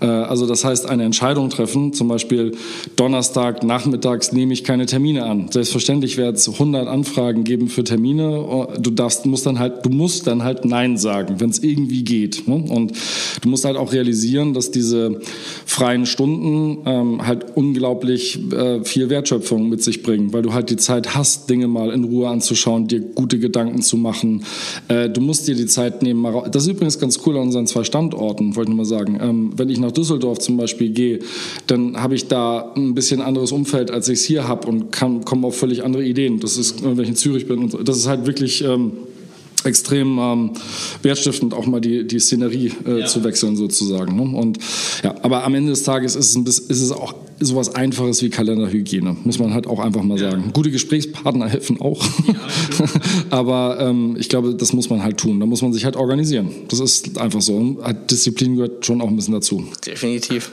Äh, also das heißt, eine Entscheidung treffen, zum Beispiel Donnerstag nachmittags nehme ich keine Termine an. Selbstverständlich wird es 100 Anfragen geben für Termine. Du darfst, musst dann halt, du musst dann halt Nein sagen, wenn es irgendwie geht. Ne? Und du musst halt auch realisieren, dass diese freien Stunden ähm, halt unglaublich äh, viel Wertschöpfung mit sich bringen, weil du halt die Zeit hast, Dinge mal in Ruhe anzuschauen, dir gute Gedanken zu machen. Äh, du musst dir die Zeit nehmen. Das ist übrigens ganz cool an unseren zwei Standorten, wollte ich nur mal sagen. Ähm, wenn ich nach Düsseldorf zum Beispiel gehe, dann habe ich da ein bisschen anderes Umfeld, als ich es hier habe und komme auf völlig andere Ideen. Das ist, wenn ich in Zürich bin und so. Das ist halt wirklich ähm, extrem ähm, wertstiftend, auch mal die, die Szenerie äh, ja. zu wechseln sozusagen. Ne? Und ja, aber am Ende des Tages ist es, ein bisschen, ist es auch sowas Einfaches wie Kalenderhygiene, muss man halt auch einfach mal ja. sagen. Gute Gesprächspartner <laughs> helfen auch, ja, <laughs> aber ähm, ich glaube, das muss man halt tun. Da muss man sich halt organisieren. Das ist einfach so. Und Disziplin gehört schon auch ein bisschen dazu. Definitiv.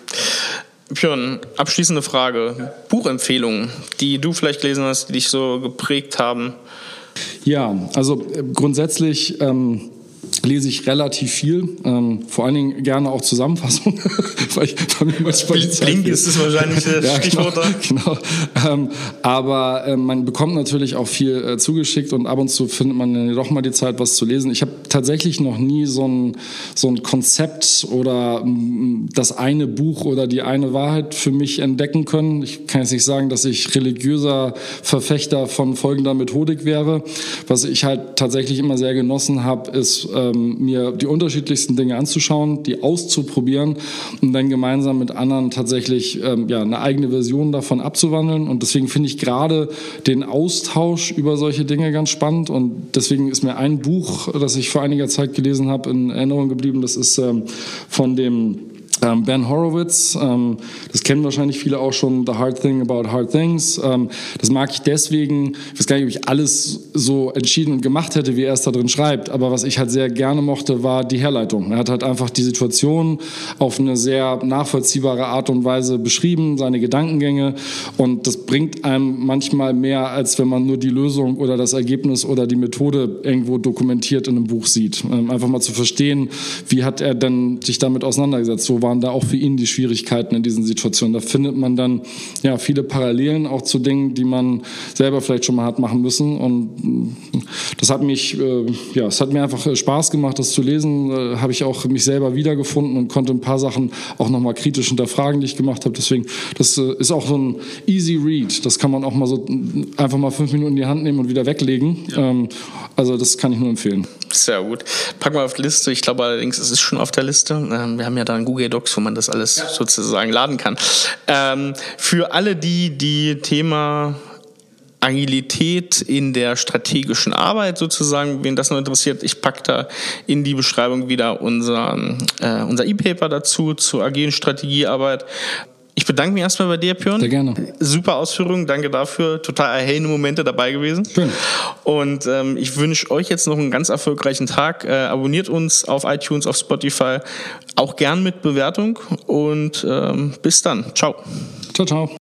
Björn, abschließende Frage. Buchempfehlungen, die du vielleicht gelesen hast, die dich so geprägt haben. Ja, also äh, grundsätzlich ähm, lese ich relativ viel, ähm, vor allen Dingen gerne auch Zusammenfassungen, <laughs> weil ich bei mir manchmal Blink ist es wahrscheinlich das <laughs> ja, Stichwort. Genau, genau. Ähm, aber äh, man bekommt natürlich auch viel äh, zugeschickt und ab und zu findet man doch mal die Zeit, was zu lesen. Ich habe tatsächlich noch nie so ein, so ein Konzept oder m, das eine Buch oder die eine Wahrheit für mich entdecken können. Ich kann jetzt nicht sagen, dass ich religiöser Verfechter von folgender Methodik wäre. Was ich halt tatsächlich immer sehr genossen habe, ist äh, ähm, mir die unterschiedlichsten Dinge anzuschauen, die auszuprobieren und dann gemeinsam mit anderen tatsächlich ähm, ja, eine eigene Version davon abzuwandeln. Und deswegen finde ich gerade den Austausch über solche Dinge ganz spannend. Und deswegen ist mir ein Buch, das ich vor einiger Zeit gelesen habe, in Erinnerung geblieben. Das ist ähm, von dem ben Horowitz, ähm, das kennen wahrscheinlich viele auch schon, The Hard Thing About Hard Things. Ähm, das mag ich deswegen, ich weiß gar nicht, ob ich alles so entschieden und gemacht hätte, wie er es da drin schreibt, aber was ich halt sehr gerne mochte, war die Herleitung. Er hat halt einfach die Situation auf eine sehr nachvollziehbare Art und Weise beschrieben, seine Gedankengänge und das bringt einem manchmal mehr, als wenn man nur die Lösung oder das Ergebnis oder die Methode irgendwo dokumentiert in einem Buch sieht. einfach mal zu verstehen, wie hat er denn sich damit auseinandergesetzt, so waren da auch für ihn die Schwierigkeiten in diesen Situationen. Da findet man dann ja viele Parallelen auch zu Dingen, die man selber vielleicht schon mal hat machen müssen. Und mm, das hat mich, äh, ja, es hat mir einfach äh, Spaß gemacht, das zu lesen. Äh, habe ich auch mich selber wiedergefunden und konnte ein paar Sachen auch nochmal kritisch hinterfragen, die ich gemacht habe. Deswegen, das äh, ist auch so ein easy read. Das kann man auch mal so mm, einfach mal fünf Minuten in die Hand nehmen und wieder weglegen. Ja. Ähm, also das kann ich nur empfehlen. Sehr gut. Packen wir auf die Liste. Ich glaube allerdings, es ist schon auf der Liste. Ähm, wir haben ja da ein Google Docs, wo man das alles ja. sozusagen laden kann. Ähm, für alle die, die Thema Agilität in der strategischen Arbeit sozusagen, wen das noch interessiert, ich packe da in die Beschreibung wieder unser, äh, unser E-Paper dazu zur agilen Strategiearbeit. Ich bedanke mich erstmal bei dir, Björn. Sehr gerne. Super Ausführungen, danke dafür. Total erhellende Momente dabei gewesen. Schön. Und ähm, ich wünsche euch jetzt noch einen ganz erfolgreichen Tag. Äh, abonniert uns auf iTunes, auf Spotify, auch gern mit Bewertung und ähm, bis dann. Ciao. Ciao, ciao.